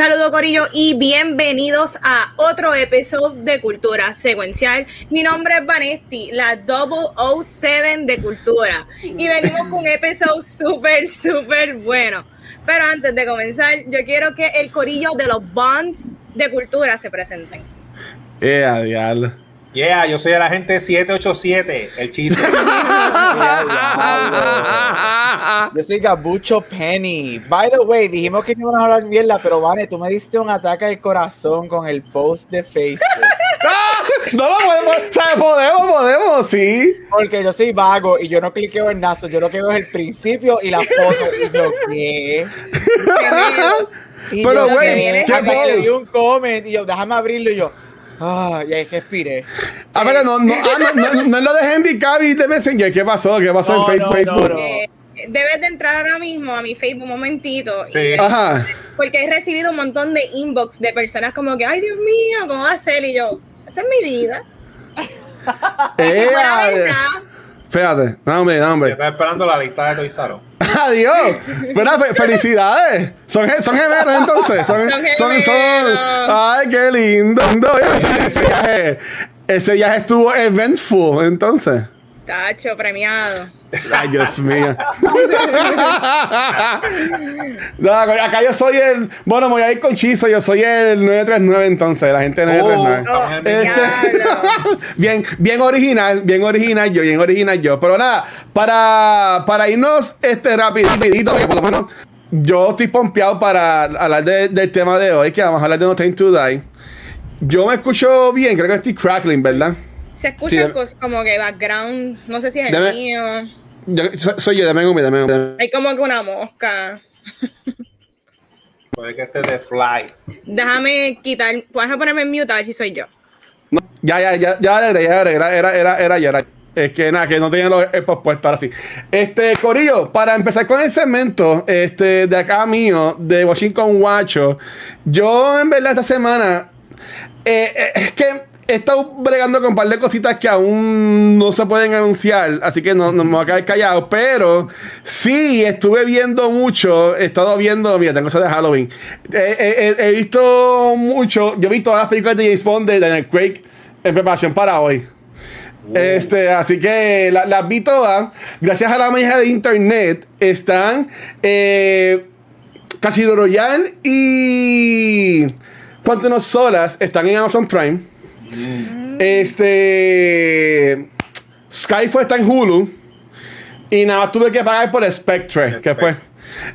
Saludos Corillo y bienvenidos a otro episodio de Cultura Secuencial. Mi nombre es Vanesti, la 007 de Cultura. Y venimos con un episodio súper, súper bueno. Pero antes de comenzar, yo quiero que el Corillo de los Bonds de Cultura se presenten. Eh. Yeah, yo soy el agente 787, el chiste. yo soy Gabucho Penny. By the way, dijimos que no íbamos a hablar mierda, pero Vane, tú me diste un ataque al corazón con el post de Facebook. no lo podemos, o sea, podemos, podemos, sí. Porque yo soy vago y yo no cliqueo en nada, yo lo que veo es el principio y la foto. Y yo, ¿qué? pero, güey, ¿qué post? un comment y yo, déjame abrirlo y yo. Ah, y ahí respiré. A ver, no, no, ah, no, no, es lo de Henry Cavill de Messenger. ¿Qué pasó? ¿Qué pasó en Facebook? Eh, debes de entrar ahora mismo a mi Facebook un momentito. Sí. Ajá. Porque he recibido un montón de inbox de personas como que, ay Dios mío, ¿cómo va a ser? Y yo, esa es mi vida. eh, Fíjate, no hombre, no hombre. Estás esperando la lista de Toizaro. Adiós. Bueno, felicidades. Son, son gemelos entonces. Son, son, son, Ay, qué lindo. Ese, viaje, ese viaje estuvo eventful entonces. Tacho, premiado. Ay, Dios mío. no, acá yo soy el. Bueno, me voy a ir con Chizo. Yo soy el 939, entonces, la gente 939. este, bien, bien original, bien original yo, bien original yo. Pero nada, para, para irnos este rapidito, por lo menos yo estoy pompeado para hablar del tema de hoy, que vamos a hablar de No Time to Die. Yo me escucho bien, creo que estoy crackling, ¿verdad? Se escucha como que background, no sé si es el mío. Soy yo, dame un dame Hay como que una mosca. Puede que esté de fly. Déjame quitar, puedes ponerme en mute a ver si soy yo. No, ya, ya, ya, ya era, ya era, era, era, era, ya era. Es que nada, que no tenía los puestos ahora sí. Este, Corillo, para empezar con el segmento este, de acá mío, de Washington Guacho, yo en verdad esta semana, eh, eh, es que he estado bregando con un par de cositas que aún no se pueden anunciar, así que no, no me voy a quedar callado. Pero sí, estuve viendo mucho, he estado viendo, mira, tengo eso de Halloween. He, visto mucho, yo visto todas las películas de James Bond de Daniel Craig en preparación para hoy. Este, así que las vi todas. Gracias a la magia de internet, están eh, Casino Royale y Cuántas Solas están en Amazon Prime. Este. Skyfall está en Hulu. Y nada más tuve que pagar por Spectre. Que pues.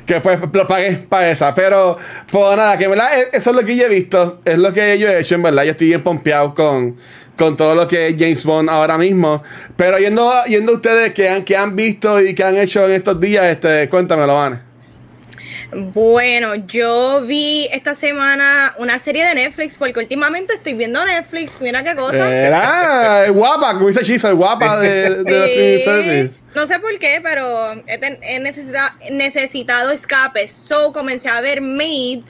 Que pues lo pagué para esa. Pero, pues nada, que verdad e, eso es lo que yo he visto. Es lo que yo he hecho, en verdad. Yo estoy bien pompeado con, con todo lo que es James Bond ahora mismo. Pero yendo, yendo ustedes que han, que han visto y que han hecho en estos días, este, cuéntamelo, Van. Bueno, yo vi esta semana una serie de Netflix porque últimamente estoy viendo Netflix. Mira qué cosa. Era guapa, como dice Chisa, guapa de, de service. No sé por qué, pero he, necesitado, necesitado escapes. So comencé a ver Made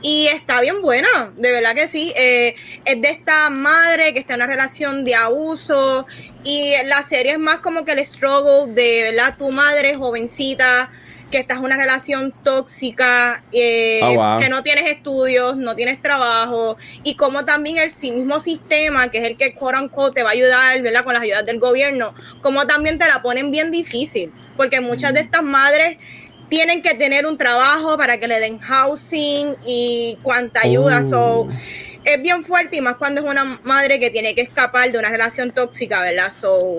y está bien buena, de verdad que sí. Eh, es de esta madre que está en una relación de abuso y la serie es más como que el struggle de, ¿verdad? Tu madre jovencita que estás en una relación tóxica, eh, oh, que no tienes estudios, no tienes trabajo, y como también el mismo sistema, que es el que quote te va a ayudar, ¿verdad? Con las ayudas del gobierno, como también te la ponen bien difícil, porque muchas de estas madres tienen que tener un trabajo para que le den housing y cuánta ayuda. Oh. es bien fuerte y más cuando es una madre que tiene que escapar de una relación tóxica, ¿verdad? So,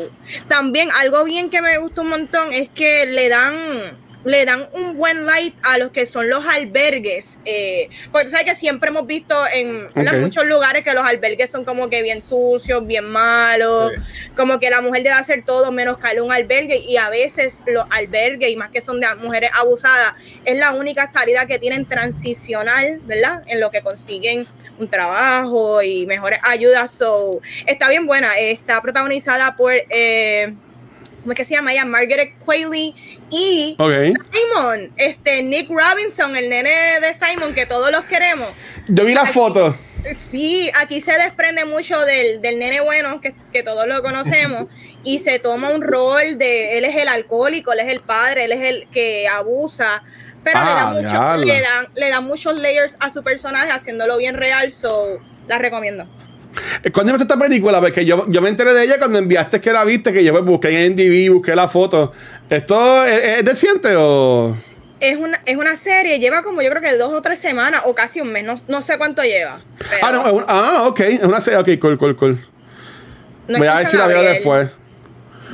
también algo bien que me gusta un montón es que le dan le dan un buen light a los que son los albergues. Eh, porque sabes que siempre hemos visto en, muchos lugares que los albergues son como que bien sucios, bien malos, como que la mujer debe hacer todo menos caer un albergue y a veces los albergues, y más que son de mujeres abusadas, es la única salida que tienen transicional, ¿verdad? En lo que consiguen un trabajo y mejores ayudas. So, está bien buena, está protagonizada por... Eh, ¿cómo es que se llama ella? Margaret Qualley y Simon, este Nick Robinson, el nene de Simon que todos los queremos. Yo vi la foto. Sí, aquí se desprende mucho del, del nene bueno, que, que, todos lo conocemos, y se toma un rol de, él es el alcohólico, él es el padre, él es el que abusa, pero le, da ah, mucho, le, dan, le da muchos layers a su personaje haciéndolo bien real, so la recomiendo. Eh, ¿Cuándo empezó esta película? Porque yo, yo me enteré de ella cuando enviaste que la viste, que yo pues busqué en DV, busqué la foto. ¿Esto es, es reciente o...? Es una, es una serie, lleva como yo creo que dos o tres semanas o casi un mes, no, sé cuánto lleva. Ah, no, ah, ok, es una serie, ok, cool, cool, cool. Voy a ver si la veo después.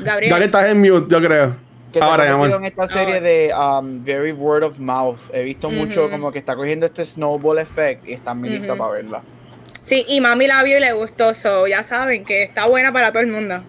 Gabriel. Gabriel estás en mute, yo creo. Que Ahora, ya, en esta serie de um, Very Word of Mouth. He visto mucho como que está cogiendo este snowball effect y está muy lista para verla. Sí, y mami la vio y le gustó, so ya saben que está buena para todo el mundo.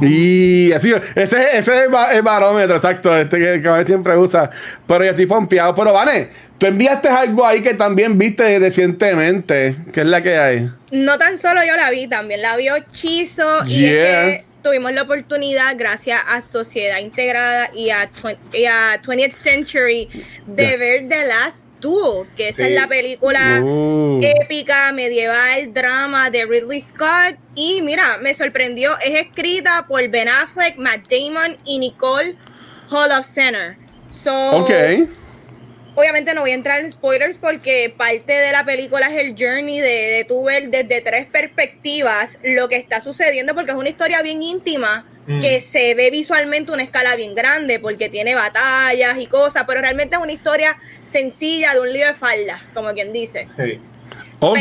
Y así, ese, ese es el barómetro, exacto, este que, que siempre usa. Pero yo estoy pompeado. Pero, Vane, tú enviaste algo ahí que también viste recientemente. ¿Qué es la que hay? No tan solo yo la vi, también la vio Chizo. Y es que tuvimos la oportunidad, gracias a Sociedad Integrada y a, 20th Century, de ver The Last Duel, que esa es la película uh. épica, medieval, drama de Ridley Scott. Y mira, me sorprendió, es escrita por Ben Affleck, Matt Damon y Nicole Hall of Center. So, okay obviamente no voy a entrar en spoilers porque parte de la película es el journey de, de tu ver desde tres perspectivas lo que está sucediendo porque es una historia bien íntima mm. que se ve visualmente una escala bien grande porque tiene batallas y cosas, pero realmente es una historia sencilla de un lío de falda, como quien dice. Sí. Ok.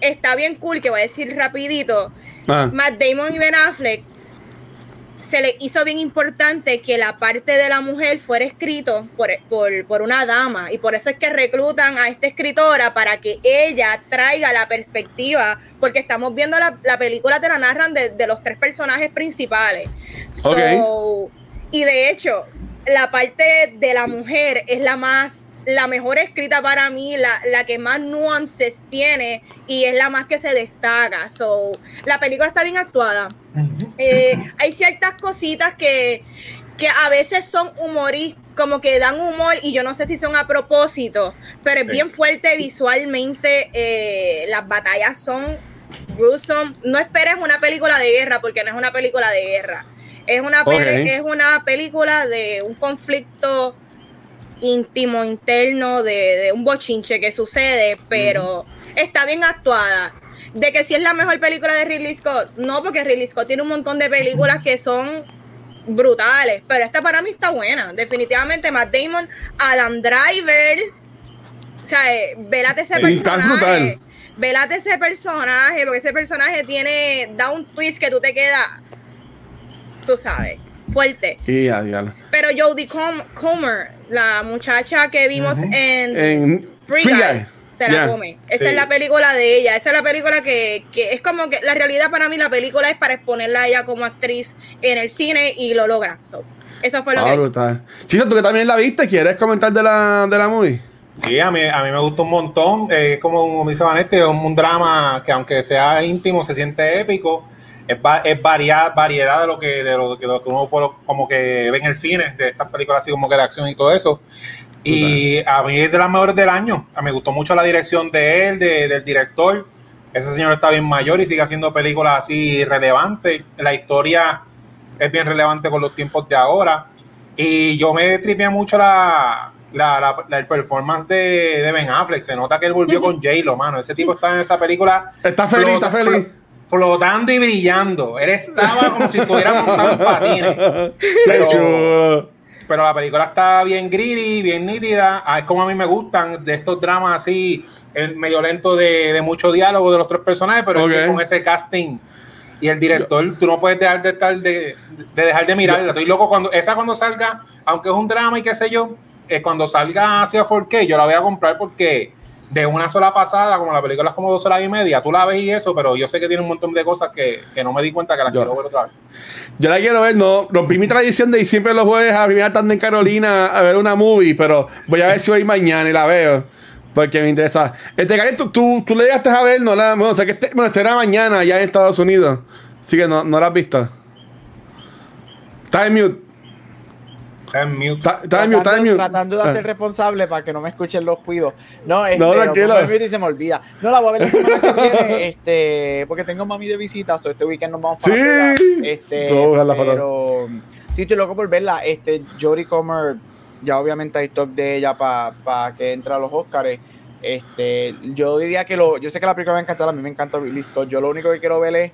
está bien cool que voy a decir rapidito. Ah. Matt Damon y Ben Affleck se le hizo bien importante que la parte de la mujer fuera escrito por, por, una dama y por eso es que reclutan a esta escritora para que ella traiga la perspectiva, porque estamos viendo la, la película, te la narran de, los tres personajes principales. Y de hecho, la parte de la mujer es la más la mejor escrita para mí, la, la, que más nuances tiene y es la más que se destaca. So, la película está bien actuada. Eh, hay ciertas cositas que, a veces son humoristas, como que dan humor y yo no sé si son a propósito, pero es bien fuerte visualmente. Eh, las batallas son gruesome. No esperes una película de guerra porque no es una película de guerra. Es una, es una película de un conflicto íntimo, interno, de, un bochinche que sucede, pero está bien actuada de que si es la mejor película de Ridley Scott, no, porque Ridley Scott tiene un montón de películas que son brutales, pero esta para mí está buena. Definitivamente Matt Damon, Adam Driver, o sea, eh, velate ese personaje. Velate ese personaje, porque ese personaje tiene, da un twist que tú te quedas, tú sabes, fuerte. Pero Jodie Comer, la muchacha que vimos en, Free, Guy se la come. Esa es la película de ella. Esa es la película que, que, es como que la realidad para mí, la película es para exponerla a ella como actriz en el cine y lo logra. eso fue lo ah, que. Brutal. Chisa, tú que también la viste, ¿quieres comentar de la, de la movie? Sí, a mí, a mí me gustó un montón. Es como, como dice Vanette, es un, drama que aunque sea íntimo, se siente épico. Es, es variedad, variedad de lo que de lo, de lo que uno como que ve en el cine, de estas películas así como que de acción y todo eso. Y a mí es de las mejores del año. Me gustó mucho la dirección de él, del director. Ese señor está bien mayor y sigue haciendo películas así relevantes. La historia es bien relevante con los tiempos de ahora. Y yo me tripié mucho la, la, el performance de, Ben Affleck. Se nota que él volvió con J-Lo, mano. Ese tipo está en esa película. Está feliz, está feliz. Flotando y brillando. Él estaba como si estuviera montando patines. Pero, pero la película está bien gritty, bien nítida. Ah, es como a mí me gustan de estos dramas así, medio lento de, de mucho diálogo de los tres personajes, pero con ese casting y el director, tú no puedes dejar de estar de, dejar de mirarla. Estoy loco cuando esa cuando salga, aunque es un drama y qué sé yo, es cuando salga hacia 4K, yo la voy a comprar porque de una sola pasada, como la película es como dos horas y media, tú la ves y eso, pero yo sé que tiene un montón de cosas que, no me di cuenta que las quiero ver otra vez. Yo la quiero ver, no, rompí mi tradición de ir siempre los jueves a primera tarde en Carolina a ver una movie, pero voy a ver si hoy mañana y la veo. Porque me interesa. Este, Karen, tú, tú, le llegaste a ver, no la. Bueno, o sea que este, bueno, este era mañana ya en Estados Unidos. Así que no, no la has visto. Está en mute. Está en mute. Está, está en mute, está en mute. Tratando de Ah. ser responsable para que no me escuchen los cuidos. No, este, No, lo tranquilo. mute y se me olvida. No, la voy a ver la semana que viene, este, porque tengo mami de visita, so este weekend nos vamos para Sí. Vegas. Este, foto. pero sí estoy loco por verla. Este, Jodie Comer, ya obviamente hay talk de ella para que entre a los Oscars. Este, yo diría que lo, yo sé que la película me va a encantar, a mí me encanta Ridley Scott. Yo lo único que quiero ver es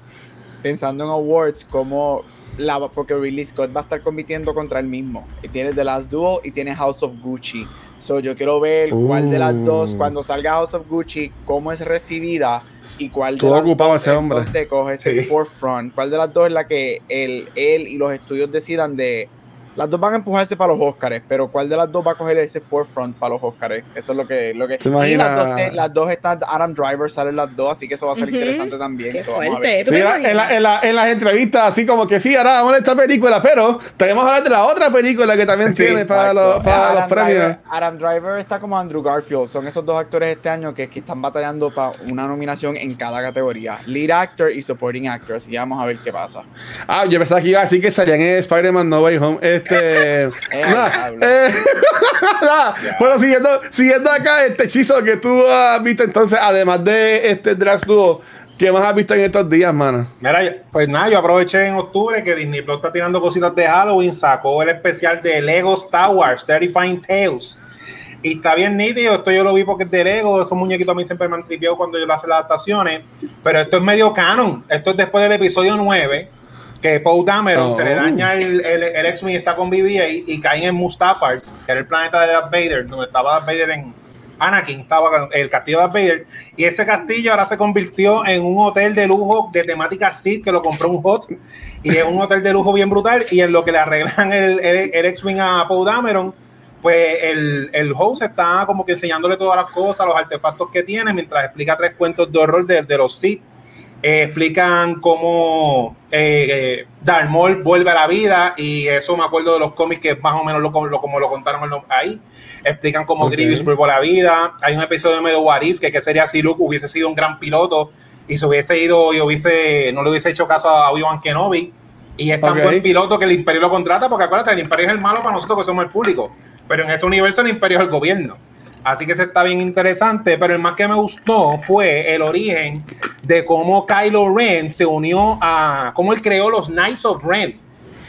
pensando en awards como la porque Ridley Scott va a estar compitiendo contra él mismo. Y tiene The Last Duel y tiene House of Gucci. So yo quiero ver cuál de las dos Uh. cuando salga House of Gucci cómo es recibida y cuál de las ocupado dos ese hombre. entonces coge ese Sí. forefront. ¿Cuál de las dos es la que él, él y los estudios decidan de las dos van a empujarse para los Oscars, pero ¿cuál de las dos va a coger ese forefront para los Oscars? Eso es lo que... Lo que ¿Te y imaginas? las dos, te- las dos están, Adam Driver salen las dos, así que eso va a ser interesante también. Qué So, vamos a ver. ¿Tú Sí, en, la- en la- en las entrevistas, así como que sí, ahora vamos a ver esta película, pero tenemos que hablar de la otra película que también Sí, tiene para los, para los premios. Driver, Adam Driver está como Andrew Garfield. Son esos dos actores este año que, que están batallando para una nominación en cada categoría. Lead Actor y Supporting Actor. Así que vamos a ver qué pasa. Ah, yo pensaba que iba a decir que salían en Spider-Man No Way Home. Este. nada, diablo. eh. Bueno, siguiendo, siguiendo acá este hechizo que tú has visto entonces, además de este Drax Duo, ¿qué más has visto en estos días, mano? Mira, pues nada, yo aproveché en octubre que Disney Plus está tirando cositas de Halloween, sacó el especial de Lego Star Wars, Terrifying Tales. Y está bien nítido, esto yo lo vi porque es de Lego, esos muñequitos a mí siempre me han tripeado cuando yo le hago las adaptaciones, pero esto es medio canon, esto es después del episodio 9, que Poe Dameron Oh. se le daña el, el, el X-Wing y está con BB-8 y caen en Mustafar, que era el planeta de Darth Vader, donde estaba Darth Vader en Anakin, estaba el castillo de Darth Vader, y ese castillo ahora se convirtió en un hotel de lujo de temática Sith que lo compró un hot, y es un hotel de lujo bien brutal, y en lo que le arreglan el, el, el X-Wing a Poe Dameron, pues el, el host está como que enseñándole todas las cosas, los artefactos que tiene, mientras explica tres cuentos de horror de, de los Sith. Eh, explican cómo eh, eh, Darth Maul vuelve a la vida y eso me acuerdo de los cómics que más o menos lo, lo- como lo contaron ahí. Explican cómo Ok. Grievous vuelve a la vida. Hay un episodio de medio What If, que, que sería si Luke hubiese sido un gran piloto y se hubiese ido y hubiese no le hubiese hecho caso a Obi-Wan Kenobi. Y es tan buen piloto que el Imperio lo contrata, porque acuérdate, el Imperio es el malo para nosotros que somos el público. Pero en ese universo el Imperio es el gobierno. Así que se está bien interesante, pero el más que me gustó fue el origen de cómo Kylo Ren se unió a, cómo él creó los Knights of Ren.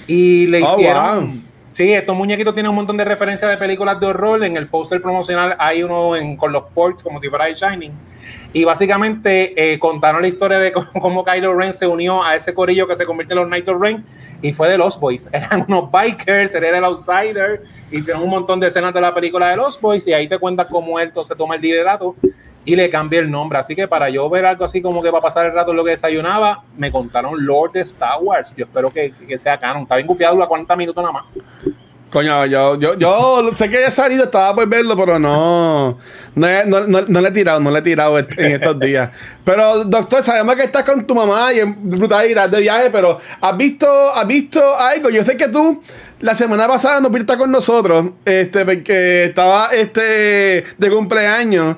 Y le Oh, hicieron... wow. Sí, estos muñequitos tienen un montón de referencias de películas de horror. En el póster promocional hay uno en- con los ports como si fuera de Shining. Y básicamente eh, contaron la historia de cómo, cómo Kylo Ren se unió a ese corillo que se convierte en los Knights of Ren y fue de Los Boys. Eran unos bikers, él era el outsider. Hicieron un montón de escenas de la película de Los Boys y ahí te cuentas cómo él se toma el liderato y le cambia el nombre. Así que para yo ver algo así como que va a pasar el rato en lo que desayunaba, me contaron Lord de Star Wars. Yo espero que, que sea canon. Está bien gufiado, dura 40 minutos nada más. Coño, yo, yo, yo sé que ya salido, estaba por verlo, pero no, no, no, no- no le he tirado, no le he tirado en estos días. Pero, doctor, sabemos que estás con tu mamá y es brutal ir de viaje, pero ¿has visto, ¿has visto algo? Yo sé que tú la semana pasada no pudiste con nosotros, este, porque estaba este de cumpleaños.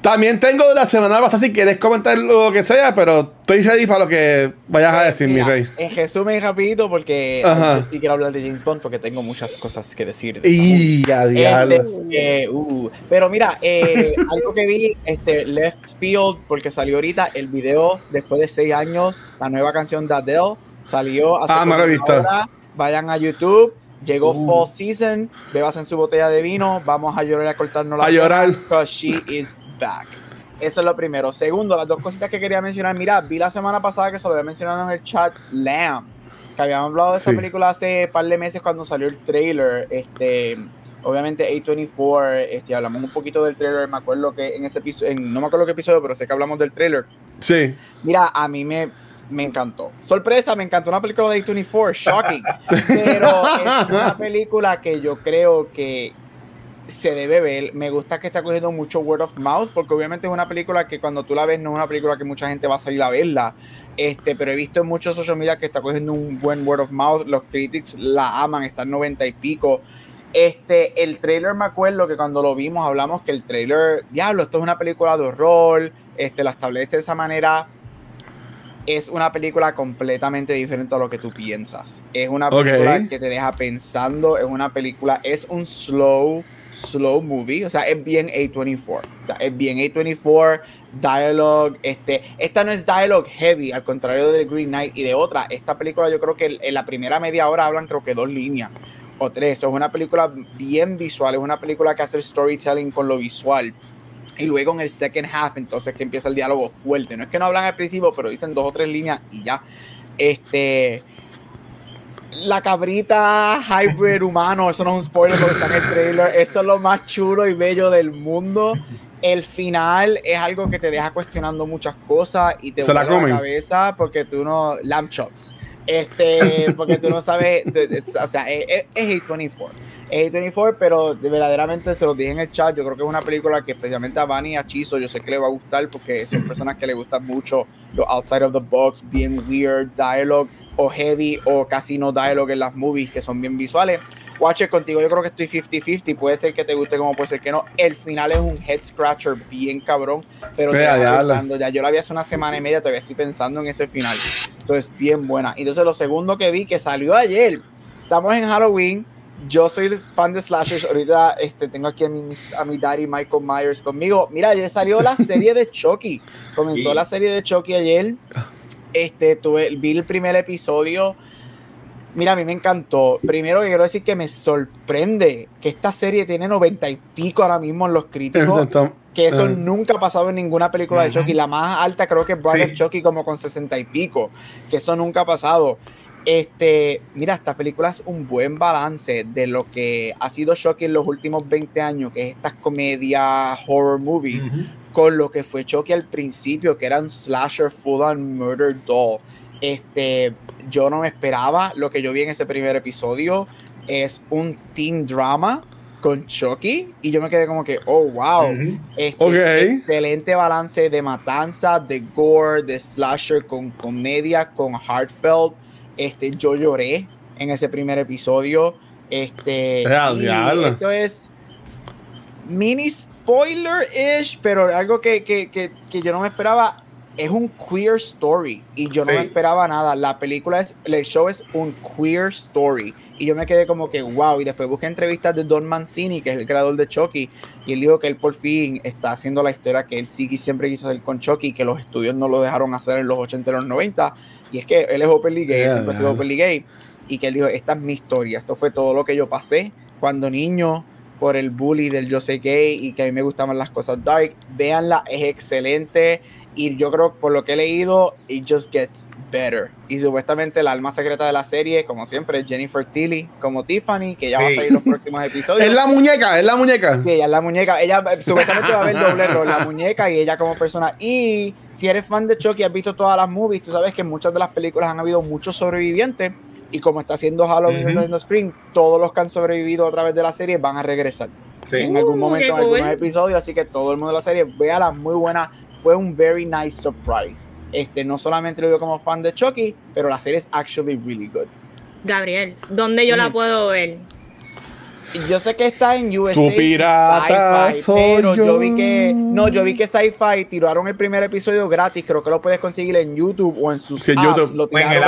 También tengo de la semana pasada si quieres comentar lo que sea, pero estoy ready para lo que vayas a decir, mi Mira, rey. En resumen, rapidito, porque Ajá. yo sí quiero hablar de James Bond porque tengo muchas cosas que decir. de Y. Este, eh, uh, pero mira, eh, algo que vi, este, Left Field, porque salió ahorita el video después de seis años, la nueva canción de Adele salió hace Ah, me hora. Vayan a YouTube, llegó Uh. Fall Season, bebas en su botella de vino, vamos a llorar y a cortarnos la A llorar. Because she is back. Eso es lo primero. Segundo, las dos cositas que quería mencionar. Mira, vi la semana pasada que se lo había mencionado en el chat, Lamb, que habíamos hablado de esa película hace un par de meses cuando salió el trailer. Este, obviamente A24, este, hablamos un poquito del trailer, me acuerdo que en ese episodio, no me acuerdo qué episodio, pero sé que hablamos del trailer. Sí. Mira, a mí me, me encantó. Sorpresa, me encantó una película de A24, shocking. Pero es una película que yo creo que se debe ver. Me gusta que está cogiendo mucho word of mouth, porque obviamente es una película que cuando tú la ves no es una película que mucha gente va a salir a verla. Este, pero he visto en muchos social media que está cogiendo un buen word of mouth. Los critics la aman, están 90 y pico. Este, el trailer me acuerdo que cuando lo vimos hablamos que el trailer, diablo, esto es una película de horror, este, la establece de esa manera es una película completamente diferente a lo que tú piensas. Es una película que te deja pensando, es una película, es un slow, slow movie, o sea, es bien A24. O sea, es bien A24, dialogue, este, esta no es dialogue heavy, al contrario de Green Knight y de otra. Esta película yo creo que en la primera media hora hablan creo que dos líneas o tres. Es una película bien visual, es una película que hace storytelling con lo visual. Y luego en el second half, entonces que empieza el diálogo fuerte. No es que no hablan al principio, pero dicen dos o tres líneas y ya. Este. La cabrita hybrid humano, eso no es un spoiler porque está en el trailer. Eso es lo más chulo y bello del mundo. El final es algo que te deja cuestionando muchas cosas y te ¿Se la comen? cabeza porque tú no. Lamb chops. Este, porque tú no sabes. O sea, es, es- es A24. Es A24, pero de- verdaderamente se lo dije en el chat. Yo creo que es una película que, especialmente a Vani y a Chizo, yo sé que le va a gustar porque son personas que le gustan mucho lo outside of the box, bien weird, dialogue o heavy o casi no dialogue en las movies que son bien visuales. Watcher, contigo yo creo que estoy 50-50. Puede ser que te guste como puede ser que no. El final es un head scratcher bien cabrón, pero te Vea, deja diablo. pensando. Ya yo la vi hace una semana y media, todavía estoy pensando en ese final. Eso es bien buena. Entonces, lo segundo que vi que salió ayer, estamos en Halloween. Yo soy fan de slashers. Ahorita este, tengo aquí a mi, a mi daddy Michael Myers conmigo. Mira, ayer salió la serie de Chucky. Comenzó Sí. la serie de Chucky ayer. Este, tuve, vi el primer episodio. Mira, a mí me encantó. Primero que quiero decir que me sorprende que esta serie tiene noventa y pico ahora mismo en los críticos. Que eso nunca ha pasado en ninguna película de. Chucky. La más alta creo que es Bride Sí. of Chucky como con 60 y pico. Que eso nunca ha pasado. Este, mira, esta película es un buen balance de lo que ha sido Chucky en los últimos 20 años, que es estas comedias, horror movies. Con lo que fue Chucky al principio, que era un slasher full on murder doll. Este, yo no me esperaba lo que yo vi en ese primer episodio. Es un teen drama con Chucky. Y yo me quedé como que, oh, wow. Ujú. Este, Ok. Excelente balance de matanza, de gore, de slasher con comedia, con heartfelt. Este, yo lloré en ese primer episodio. Este, y esto es mini spoiler-ish, pero algo que, que, que, que yo no me esperaba. Es un queer story y yo no Sí. me esperaba nada. La película es, el show es un queer story y yo me quedé como que wow. Y después busqué entrevistas de Don Mancini, que es el creador de Chucky, y él dijo que él por fin está haciendo la historia que él sí que siempre quiso hacer con Chucky, que los estudios no lo dejaron hacer en los 80 y los 90. Y es que él es openly gay, Yeah, siempre ha sido openly gay. Y que él dijo, esta es mi historia, esto fue todo lo que yo pasé cuando niño por el bully del yo sé gay y que a mí me gustaban las cosas dark. Véanla, es excelente. Y yo creo, por lo que he leído, it just gets better. Y supuestamente el alma secreta de la serie, como siempre, es Jennifer Tilly, como Tiffany, que ya va a Sí. salir los próximos episodios. Es la muñeca, es la muñeca. Sí, ella es la muñeca. Ella eh, supuestamente va a haber doble rol, la muñeca y ella como persona. Y si eres fan de Chucky, has visto todas las movies, tú sabes que en muchas de las películas han habido muchos sobrevivientes. Y como está haciendo Halloween y Ujú. está haciendo Scream, todos los que han sobrevivido a través de la serie van a regresar Sí. en algún Uh, momento, en algunos cool. episodios. Así que todo el mundo de la serie, véala, muy buena. Fue un very nice surprise. Este, no solamente lo digo como fan de Chucky, pero la serie es actually really good. Gabriel, ¿dónde yo la Ujú. puedo ver? Yo sé que está en USA. Tu pirata soy pero yo. yo. vi que. No, yo vi que Sci-Fi tiraron el primer episodio gratis. Creo que lo puedes conseguir en YouTube o en sus Sí, en apps, YouTube. Lo O en el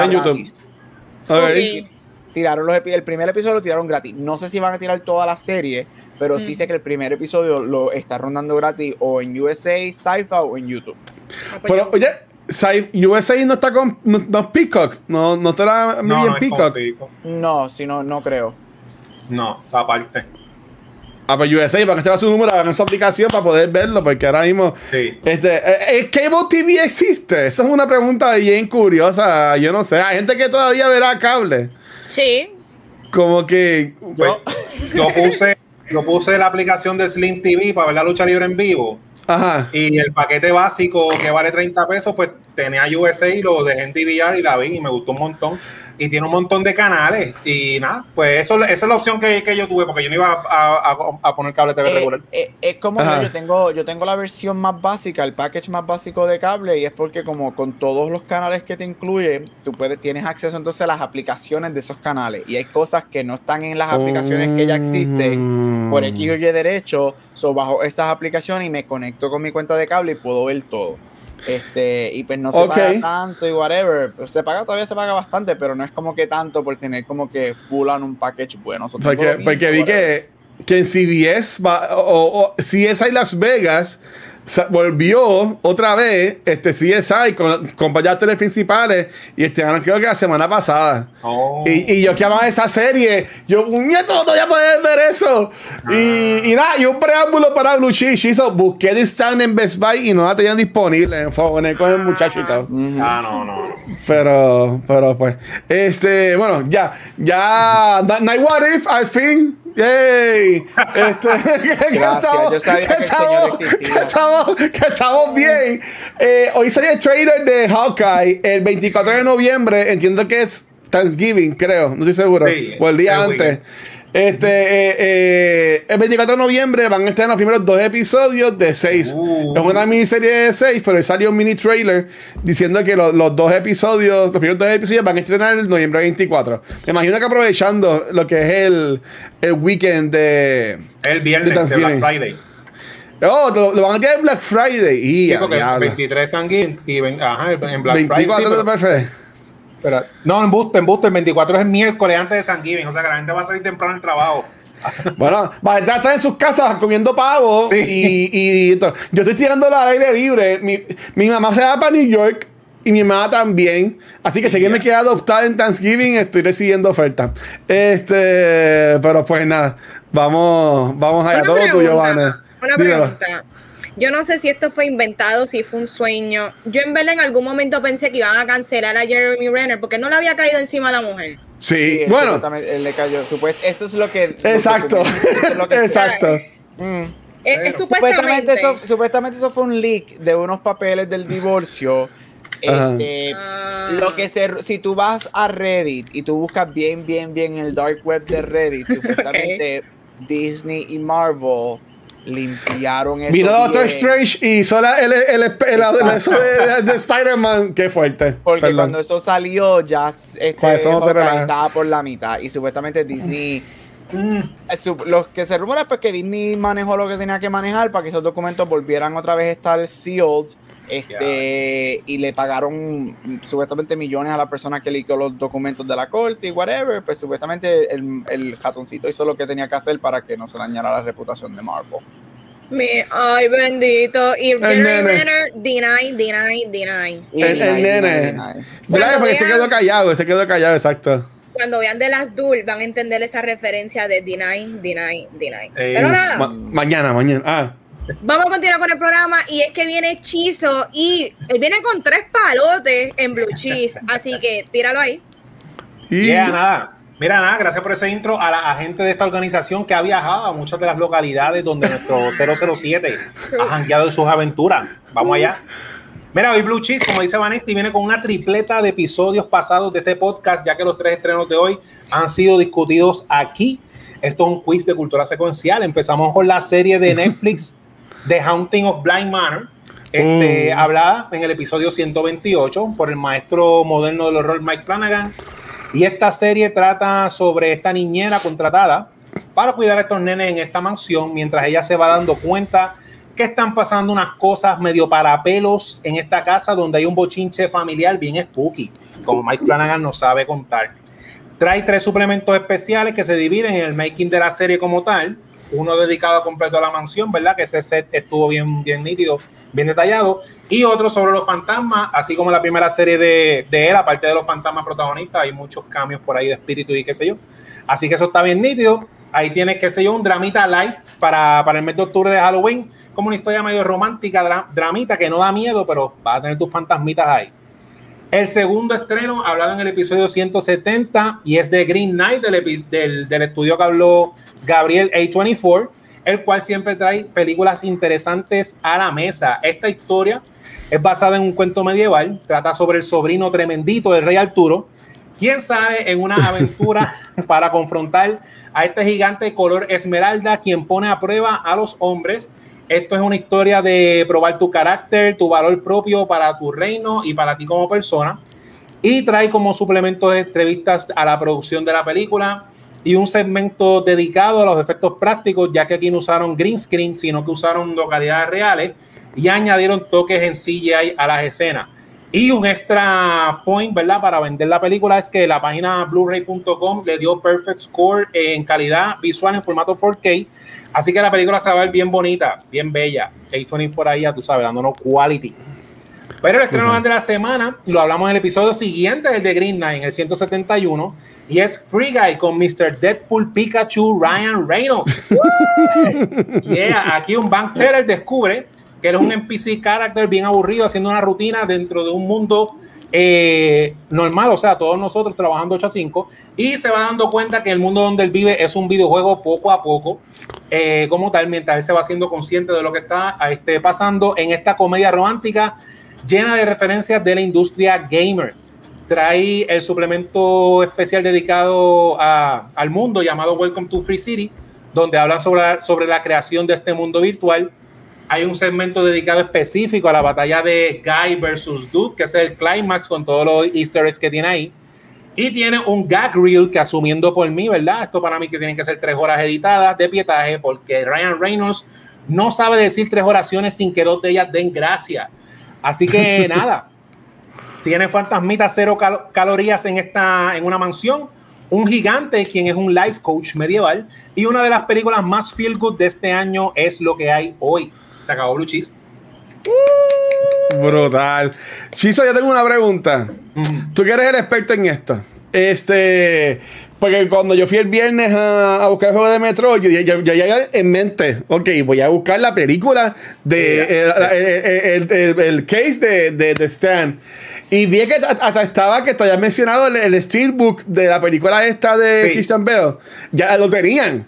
tiraron los el primer episodio lo tiraron gratis. No sé si van a tirar toda la serie, pero sí Mm. sé que el primer episodio lo está rondando gratis o en USA, Sci-Fi o en YouTube. Ah, pues Pero, oye, USA no está con. No, no es Peacock. No, no te la No, bien Peacock. Pico. No, si no, no creo. No, aparte. Ah, pues USA, para que esté su número, hagan su aplicación para poder verlo, porque ahora mismo. Sí. Este, eh, ¿el Cable TV existe? Esa es una pregunta bien curiosa. Yo no sé. Hay gente que todavía verá cable. Sí. Como que. Pues, yo puse, yo puse la aplicación de Slim TV para ver la lucha libre en vivo. Ajá. Y el paquete básico que vale 30 pesos, pues tenía USA y lo dejé en DVR y la vi y me gustó un montón. Y tiene un montón de canales. Y nada, pues eso, esa es la opción que, que yo tuve, porque yo no iba a, a- a poner cable TV Eh, regular. eh, es como yo, yo tengo, yo tengo la versión más básica, el package más básico de cable, y es porque como con todos los canales que te incluye, tú puedes, tienes acceso entonces a las aplicaciones de esos canales. Y hay cosas que no están en las aplicaciones que ya existen por X o Y derecho. So bajo esas aplicaciones y me conecto con mi cuenta de cable y puedo ver todo. Este, y pues no se paga tanto y whatever. Se paga, todavía se paga bastante, pero no es como que tanto por tener como que full on un package bueno. Porque, porque vi que, que en CBS va, o, o CSI Las Vegas volvió otra vez este CSI con, con varios actores principales y estrenaron creo que la semana pasada. Oh. Y, y, yo que amaba esa serie, yo, nieto, no todavía puedes ver eso. Y, y, nada, y un preámbulo para Blue Cheese. Hizo, busqué stand en Best Buy y no la tenían disponible en con el muchacho y todo. Ah, no, no. Pero, pero pues, este, bueno, ya, ya, Night What If, al fin ¡Yay! Este, Gracias, yo sabía que, estamos, el que, estamos, que estamos bien. Eh, hoy salió el trailer de Hawkeye el 24 de noviembre. Entiendo que es Thanksgiving, creo. No estoy seguro. o el día antes. Este, eh, eh, el 24 de noviembre van a estar los primeros dos episodios de seis. Uh. Es una miniserie de seis, pero salió un mini trailer diciendo que los dos episodios, los primeros dos episodios van a estrenar el noviembre 24. Me imagino que aprovechando lo que es el, el weekend de. El viernes de, Black Friday. Oh, lo, van a tirar en Black Friday. Y sí, porque 23 sanguín y ajá, en Black 24 Friday. No, en Booster, en Booster, el 24 es el miércoles antes de San Giving, o sea que la gente va a salir temprano del trabajo. Bueno, va a estar en sus casas comiendo pavo y, y, yo estoy tirando al aire libre. Mi, mi, mamá se va para New York y mi mamá también. Así que si alguien me quiere adoptar en Thanksgiving, estoy recibiendo ofertas. Este, pero pues nada, vamos, vamos allá. Todo tuyo, Vanessa. Una pregunta. Yo no sé si esto fue inventado, si fue un sueño. Yo en verdad en algún momento pensé que iban a cancelar a Jeremy Renner porque no le había caído encima a la mujer. Sí, bueno. Él le cayó. Eso es lo que. Exacto. Exacto. Mm. supuestamente. eso, supuestamente eso fue un leak de unos papeles del divorcio. Este. Lo que se, si tú vas a Reddit y tú buscas bien, bien, bien el dark web de Reddit, supuestamente Disney y Marvel limpiaron eso. Vino Doctor Strange y hizo el, el, el, el de, Spider-Man. Qué fuerte. Porque cuando eso salió, ya este, estaba por la mitad. Y supuestamente Disney. Mm, los que se rumora es que Disney manejó lo que tenía que manejar para que esos documentos volvieran otra vez a estar sealed. Este, y le pagaron supuestamente millones a la persona que liquidó los documentos de la corte y whatever. Pues supuestamente el, el ratoncito hizo lo que tenía que hacer para que no se dañara la reputación de Marvel. Mi, ay, bendito. Y Jerry Renner, deny, deny, deny. El, nene. Porque se quedó callado, se quedó callado, exacto. Cuando vean de las Dul, van a entender esa referencia de deny, deny, deny. Pero nada. mañana, mañana. Ah. Vamos a continuar con el programa y es que viene Chizo y él viene con tres palotes en blue cheese, así que tíralo ahí. Y yeah, nada. Mira, nada, gracias por ese intro a la gente de esta organización que ha viajado a muchas de las localidades donde nuestro 007 ha jangueado en sus aventuras. Vamos allá. Mira, hoy Blue Cheese, como dice Vanetti, viene con una tripleta de episodios pasados de este podcast, ya que los tres estrenos de hoy han sido discutidos aquí. Esto es un quiz de cultura secuencial. Empezamos con la serie de Netflix The Haunting of Blind Manor, este, mm. hablada en el episodio 128 por el maestro moderno del horror Mike Flanagan. Y esta serie trata sobre esta niñera contratada para cuidar a estos nenes en esta mansión mientras ella se va dando cuenta que están pasando unas cosas medio parapelos en esta casa donde hay un bochinche familiar bien spooky, como Mike Flanagan nos sabe contar. Trae tres suplementos especiales que se dividen en el making de la serie como tal, uno dedicado completo a la mansión, ¿verdad? Que ese set estuvo bien, bien nítido, bien detallado, y otro sobre los fantasmas, así como la primera serie de, de él, aparte de los fantasmas protagonistas, hay muchos cambios por ahí de espíritu y qué sé yo. Así que eso está bien nítido. Ahí tienes, qué sé yo, un dramita light para, para el mes de octubre de Halloween, como una historia medio romántica, dramita que no da miedo, pero vas a tener tus fantasmitas ahí. El segundo estreno, hablado en el episodio 170, y es de Green Knight, del, del, estudio que habló Gabriel A24, el cual siempre trae películas interesantes a la mesa. Esta historia es basada en un cuento medieval, trata sobre el sobrino tremendito del rey Arturo, quien sabe en una aventura para confrontar a este gigante de color esmeralda, quien pone a prueba a los hombres esto es una historia de probar tu carácter, tu valor propio para tu reino y para ti como persona. Y trae como suplemento de entrevistas a la producción de la película, y un segmento dedicado a los efectos prácticos, ya que aquí no usaron green screen, sino que usaron localidades reales y añadieron toques en CGI a las escenas. Y un extra point, ¿verdad? Para vender la película es que la página blu-ray.com le dio perfect score en calidad visual en formato 4K. Así que la película se va a ver bien bonita, bien bella. A24 ahí, ya tú sabes, dándonos quality. Pero el estreno de la semana lo hablamos en el episodio siguiente, el de Green Knight, en el 171, y es Free Guy con Mr. Deadpool Pikachu Ryan Reynolds. yeah, aquí un bank teller descubre que eres un NPC character bien aburrido haciendo una rutina dentro de un mundo eh, normal, o sea, todos nosotros trabajando 8 a 5, y se va dando cuenta que el mundo donde él vive es un videojuego poco a poco, eh, como tal, mientras él se va siendo consciente de lo que está este, pasando en esta comedia romántica llena de referencias de la industria gamer. Trae el suplemento especial dedicado a, al mundo llamado Welcome to Free City, donde habla sobre, sobre la creación de este mundo virtual hay un segmento dedicado específico a la batalla de Guy versus Dude, que es el climax con todos los easter eggs que tiene ahí. Y tiene un gag reel que asumiendo por mí, ¿verdad? Esto para mí que tienen que ser tres horas editadas de pietaje porque Ryan Reynolds no sabe decir tres oraciones sin que dos de ellas den gracia. Así que nada, tiene fantasmitas cero calorías en, esta, en una mansión, un gigante quien es un life coach medieval y una de las películas más feel good de este año es lo que hay hoy. Se acabó Blue Cheese. brutal. Chiso, yo tengo una pregunta. Tú que eres el experto en esto. Este. Porque cuando yo fui el viernes a, buscar el juego de Metro, yo, ya llegué en mente, ok, voy a buscar la película de el, case de, de, de Stan. Y vi que hasta estaba que todavía mencionado el, el steelbook de la película esta de Christian Bale. Ya lo tenían.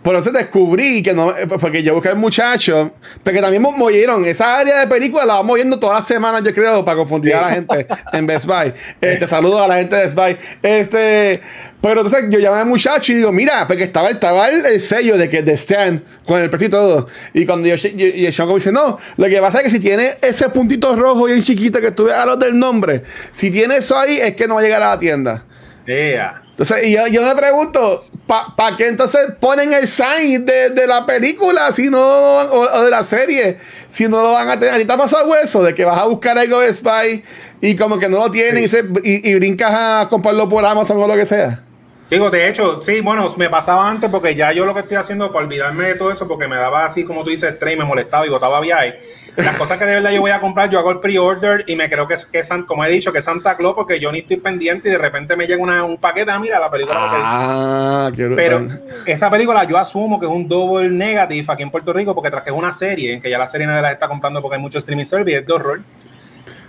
Por eso descubrí que no, porque yo busqué al muchacho, porque también movieron esa área de película, la vamos moviendo todas las semanas, yo creo, para confundir a la gente en Best Buy. Este, saludo a la gente de Best Buy. Este, pero entonces yo llamé al muchacho y digo, mira, porque estaba, estaba el, sello de que de Stan, con el precio y todo. Y cuando yo, y el Shango dice, no, lo que pasa es que si tiene ese puntito rojo bien chiquito que tú a los del nombre, si tiene eso ahí, es que no va a llegar a la tienda. Yeah. Entonces, yo, yo me pregunto, ¿para qué entonces ponen el sign de, de la película si no, o, de la serie si no lo van a tener? ¿A ti te ha pasado eso de que vas a buscar algo de Spy y como que no lo tienen y, y, brincas a comprarlo por Amazon o lo que sea? Digo, de hecho, sí, bueno, me pasaba antes porque ya yo lo que estoy haciendo para olvidarme de todo eso, porque me daba así, como tú dices, estrés y me molestaba y botaba viaje. Las cosas que de verdad yo voy a comprar, yo hago el pre-order y me creo que es, que como he dicho, que es Santa Claus, porque yo ni estoy pendiente y de repente me llega una, un paquete, ah, mira, la película. Ah, quiero Pero esa película yo asumo que es un double negative aquí en Puerto Rico, porque tras que es una serie, que ya la serie nadie la está comprando porque hay mucho streaming service, es de horror.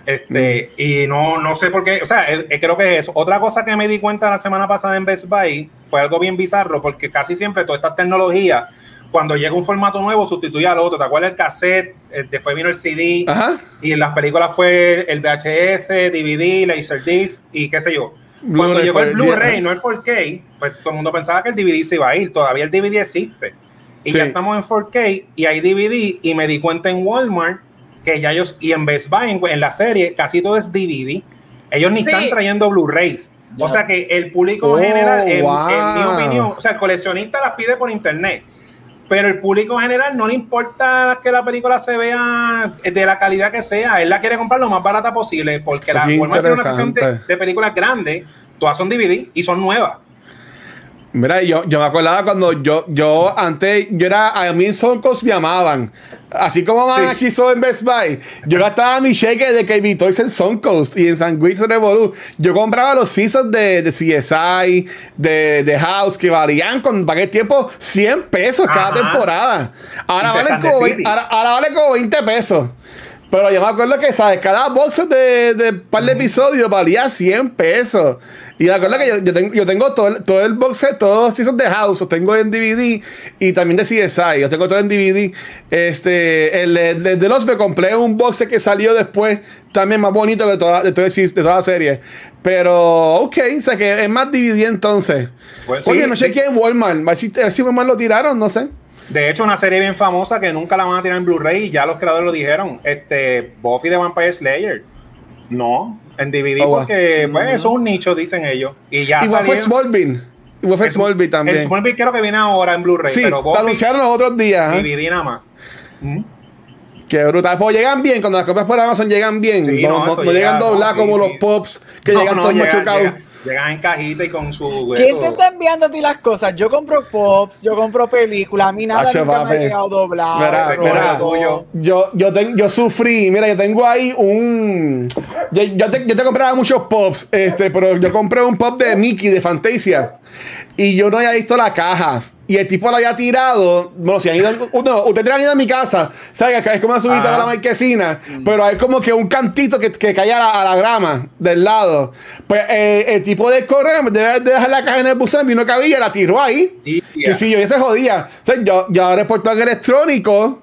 Este, mm. y no, no sé por qué, o sea, eh, eh, creo que es eso. Otra cosa que me di cuenta la semana pasada en Best Buy fue algo bien bizarro, porque casi siempre toda esta tecnología, cuando llega un formato nuevo, sustituye al otro. ¿Te acuerdas el cassette? Eh, después vino el CD, y en las películas fue el VHS, DVD, Laserdisc y qué sé yo. Cuando llegó el Blu-ray, no el 4K, pues todo el mundo pensaba que el DVD se iba a ir. Todavía el DVD existe. Y ya estamos en 4K y hay DVD, y me di cuenta en Walmart que ya ellos, y en Best Buy, en, la serie, casi todo es DVD. Ellos ni están trayendo Blu-rays. O sea que el público en general, oh, en, mi opinión, o sea, el coleccionista las pide por internet. Pero el público en general no le importa que la película se vea de la calidad que sea. Él la quiere comprar lo más barata posible. Porque la forma de una sesión de, de películas grandes, todas son DVD y son nuevas. Mira, yo, yo me acordaba cuando yo, yo antes, yo era, a mí en Soncos me amaban. Así como van a Chiso en Best Buy. Yo gastaba mi cheque de que Toys en Suncoast y en Sandwich Revolu. Yo compraba los seasons de, de CSI, de, de, House, que valían con para tiempo 100 pesos cada temporada. Ahora vale, como, ahora, ahora vale como 20 pesos. Pero yo me acuerdo que, ¿sabes? Cada box de, de par de episodios valía 100 pesos. Y la verdad que yo, yo, tengo, yo tengo todo el, todo el box set, todos los seasons de House, los tengo en DVD y también de CSI, yo tengo todo en DVD. Este, el, de los me compré un box set que salió después, también más bonito de toda, de, toda, de toda la serie. Pero, ok, o sea que es más DVD entonces. Pues Oye, no sé quién en Walmart, a ver si, si Walmart lo tiraron, no sé. De hecho, una serie bien famosa que nunca la van a tirar en Blu-ray y ya los creadores lo dijeron. Este, Buffy de Vampire Slayer. No, en DVD porque pues, eso es un nicho, dicen ellos. Y ya Igual fue Smallville. Igual fue Smallville también. El Smallville creo que viene ahora en Blu-ray, sí, pero lo Buffy anunciaron los otros días. ¿eh? DVD nada más. Mm. Qué brutal. Pues llegan bien, cuando las copias por Amazon llegan bien. Sí, no, no, no- llegan llega, dobladas como sí. los pops que llegan todos machucados. llega- Llegan en cajita y con su. ¿Quién te está enviando a ti las cosas? Yo compro pops, yo compro películas, a mí nada nunca me ha llegado doblado. Tuyo. Yo, yo, ten- yo sufrí, mira, yo tengo ahí un. Yo, yo te, yo te compraba muchos pops, este, pero yo compré un pop de Mickey de Fantasia y yo no había visto la caja. Y el tipo lo había tirado. Bueno, si han ido. No, ustedes han ido a mi casa, ¿sabes? Que es como una subida a la marquesina, pero hay como que un cantito que, que cae a la, a la grama del lado. Pues eh, el tipo de correo, en vez de de dejar la caja en el buzón, vino que había, la tiró ahí. Y- Que si yo se jodía. O sea, yo, yo abrí el portón electrónico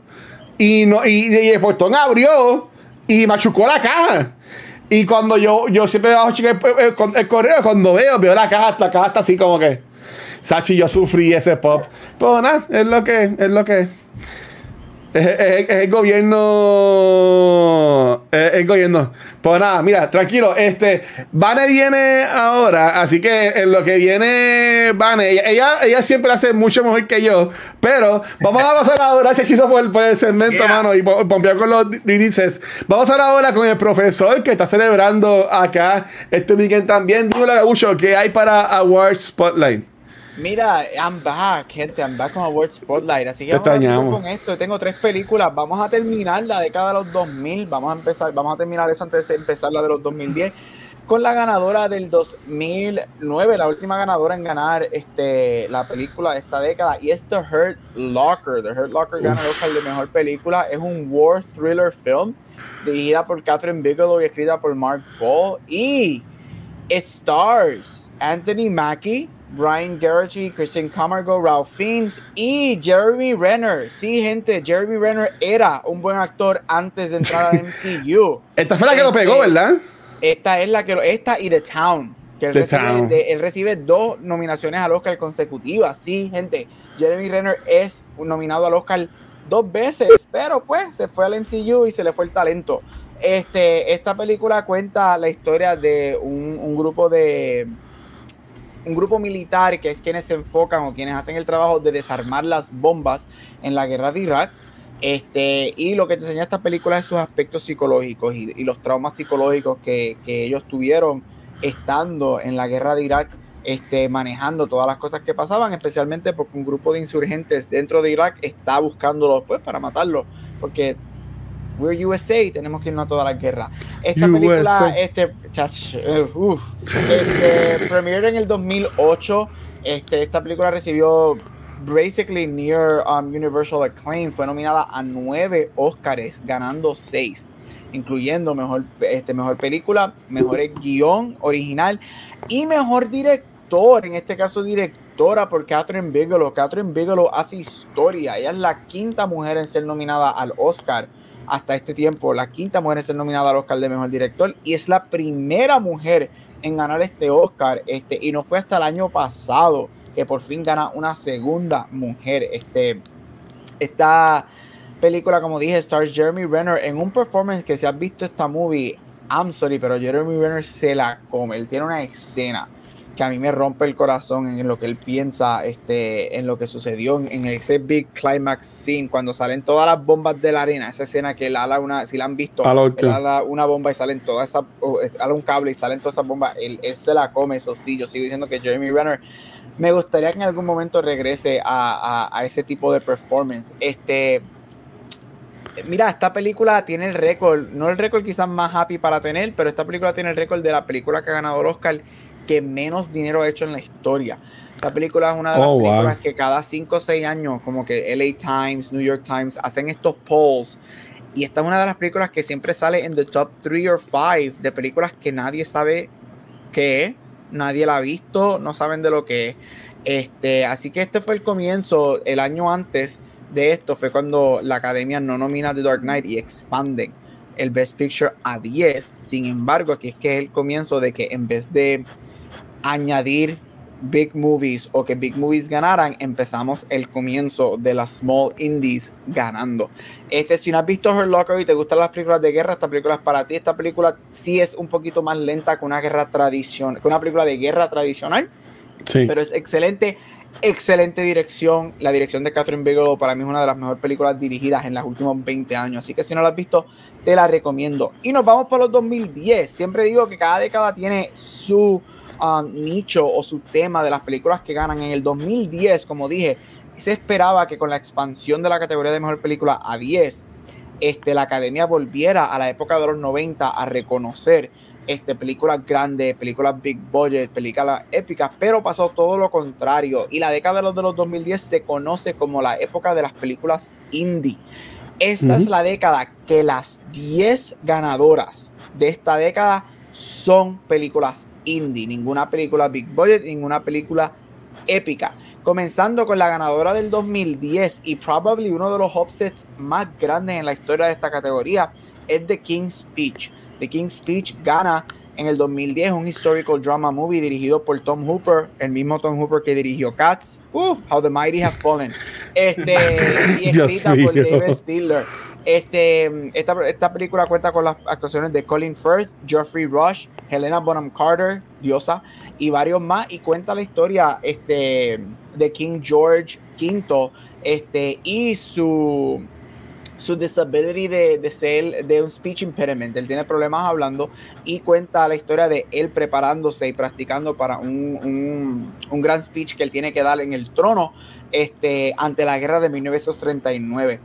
y, no, y, y el portón abrió y machucó la caja. Y cuando yo, yo siempre bajo el- el correo, cuando veo, veo la caja, la caja está así como que. Sachi, yo sufrí ese pop. Pero nada, es lo que es lo que es, es- es el gobierno. Es el gobierno. Pues nada, mira, tranquilo. Este, Vane viene ahora, así que en lo que viene Vane, ella, ella, ella siempre hace mucho mejor que yo. Pero vamos a pasar ahora. Gracias, Chizo, por, por el segmento, Yeah. mano, y po- pompear con los releases. Vamos a hablar ahora con el profesor que está celebrando acá este weekend también. Dímelo, Gabucho, ¿qué hay para Awards Spotlight? Mira, I'm back, gente, I'm back con Award Spotlight, así que Te vamos a con esto. Tengo tres películas, vamos a terminar la década de los 2000, vamos a empezar, vamos a terminar eso antes de empezar la de los 2010 con la ganadora del 2009, la última ganadora en ganar este la película de esta década y es The Hurt Locker. The Hurt Locker gana el Oscar de mejor película, es un war thriller film dirigida por Catherine Bigelow y escrita por Mark Ball y stars Anthony Mackie, Brian Geraghty, Christian Camargo, Ralph Fiennes y Jeremy Renner. Sí, gente, Jeremy Renner era un buen actor antes de entrar al MCU. Esta fue la que lo pegó, Este, ¿verdad? Esta es la que lo- esta y The Town. Que él, The recibe, Town. de- él recibe dos nominaciones al Oscar consecutivas. Sí, gente. Jeremy Renner es nominado al Oscar dos veces, pero pues se fue al MCU y se le fue el talento. Este, esta película cuenta la historia de un, un grupo de un grupo militar que es quienes se enfocan o quienes hacen el trabajo de desarmar las bombas en la guerra de Irak. Este, y lo que te enseña esta película es sus aspectos psicológicos y, los traumas psicológicos que, que ellos tuvieron estando en la guerra de Irak, este, manejando todas las cosas que pasaban, especialmente porque un grupo de insurgentes dentro de Irak está buscándolos pues, para matarlos, porque we're USA, tenemos que irnos a todas las guerras. Esta USA. película, este, chach, uf, este, premiere en el 2008. Este, esta película recibió basically near um, universal acclaim. Fue nominada a nueve Oscars, ganando seis, incluyendo mejor, este, mejor película, mejor guion original y mejor director. En este caso, directora por Catherine Bigelow. Catherine Bigelow hace historia. Ella es la quinta mujer en ser nominada al Oscar hasta este tiempo. La quinta mujer en ser nominada al Oscar de mejor director y es la primera mujer en ganar este Oscar. Este, y no fue hasta el año pasado que por fin gana una segunda mujer. Este, esta película, como dije, stars Jeremy Renner en un performance que si has visto esta movie, I'm sorry, pero Jeremy Renner se la come. Él tiene una escena que a mí me rompe el corazón en lo que él piensa, este, en lo que sucedió en, en ese big climax scene, cuando salen todas las bombas de la arena, esa escena que él ala una, si la han visto, él ala una bomba y salen todas esas, ala un cable y salen todas esas bombas, él, él se la come, eso sí, yo sigo diciendo que Jeremy Renner me gustaría que en algún momento regrese a, a- a ese tipo de performance. Este, mira, esta película tiene el récord, no el récord quizás más happy para tener, pero esta película tiene el récord de la película que ha ganado el Oscar que menos dinero ha hecho en la historia. Esta película es una de las Oh, wow. películas que cada 5 o 6 años, como que LA Times, New York Times, hacen estos polls. Y esta es una de las películas que siempre sale en the top 3 or 5 de películas que nadie sabe qué es, nadie la ha visto, no saben de lo que es. Este, así que este fue el comienzo, el año antes de esto fue cuando la academia no nomina The Dark Knight y expanden el Best Picture a 10. Sin embargo, aquí es que es el comienzo de que en vez de añadir big movies o que big movies ganaran, empezamos el comienzo de las small indies ganando. Este, si no has visto Her Locker y te gustan las películas de guerra, esta película es para ti. Esta película sí es un poquito más lenta que una guerra tradicional, que una película de guerra tradicional. Sí. Pero es excelente, excelente dirección. La dirección de Catherine Bigelow para mí es una de las mejores películas dirigidas en los últimos 20 años. Así que si no la has visto, te la recomiendo. Y nos vamos por los 2010. Siempre digo que cada década tiene su um, nicho o su tema de las películas que ganan. En el 2010, como dije, se esperaba que con la expansión de la categoría de mejor película a 10, este, la academia volviera a la época de los 90 a reconocer este, películas grandes, películas big budget, películas épicas, pero pasó todo lo contrario. Y la década de los, de los 2010 se conoce como la época de las películas indie. Esta es la década que las 10 ganadoras de esta década son películas indie. Ninguna película big budget, ninguna película épica. Comenzando con la ganadora del 2010 y probablemente uno de los offsets más grandes en la historia de esta categoría es The King's Speech. The King's Speech gana en el 2010 un historical drama movie dirigido por Tom Hooper, el mismo Tom Hooper que dirigió Cats, Uf, How the Mighty Have Fallen, este, y escrita por David Stiller. Este, esta, esta, película cuenta con las actuaciones de Colin Firth, Geoffrey Rush, Helena Bonham Carter, diosa, y varios más, y cuenta la historia este, de King George V este, y su su disability de, de, ser de un speech impediment. Él tiene problemas hablando y cuenta la historia de él preparándose y practicando para un, un, un, gran speech que él tiene que dar en el trono este, ante la guerra de 1939.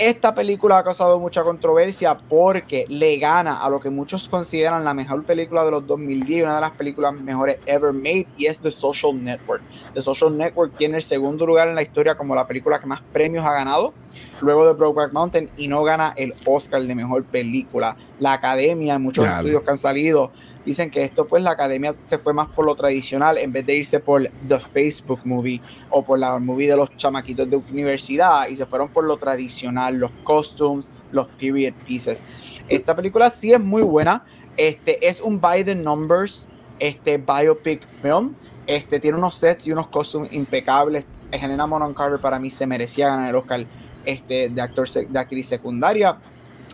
Esta película ha causado mucha controversia porque le gana a lo que muchos consideran la mejor película de los 2010, una de las películas mejores ever made, y es The Social Network. The Social Network tiene el segundo lugar en la historia como la película que más premios ha ganado, luego de Brokeback Mountain, y no gana el Oscar de mejor película. La academia, muchos claro. estudios que han salido, dicen que esto pues la academia se fue más por lo tradicional en vez de irse por The Facebook Movie o por la movie de los chamaquitos de universidad y se fueron por lo tradicional, los costumes, los period pieces. Esta película sí es muy buena, este es un by the numbers, este biopic film, este tiene unos sets y unos costumes impecables. Helena Bonham Carter para mí se merecía ganar el Oscar este, de, actor, de actriz secundaria.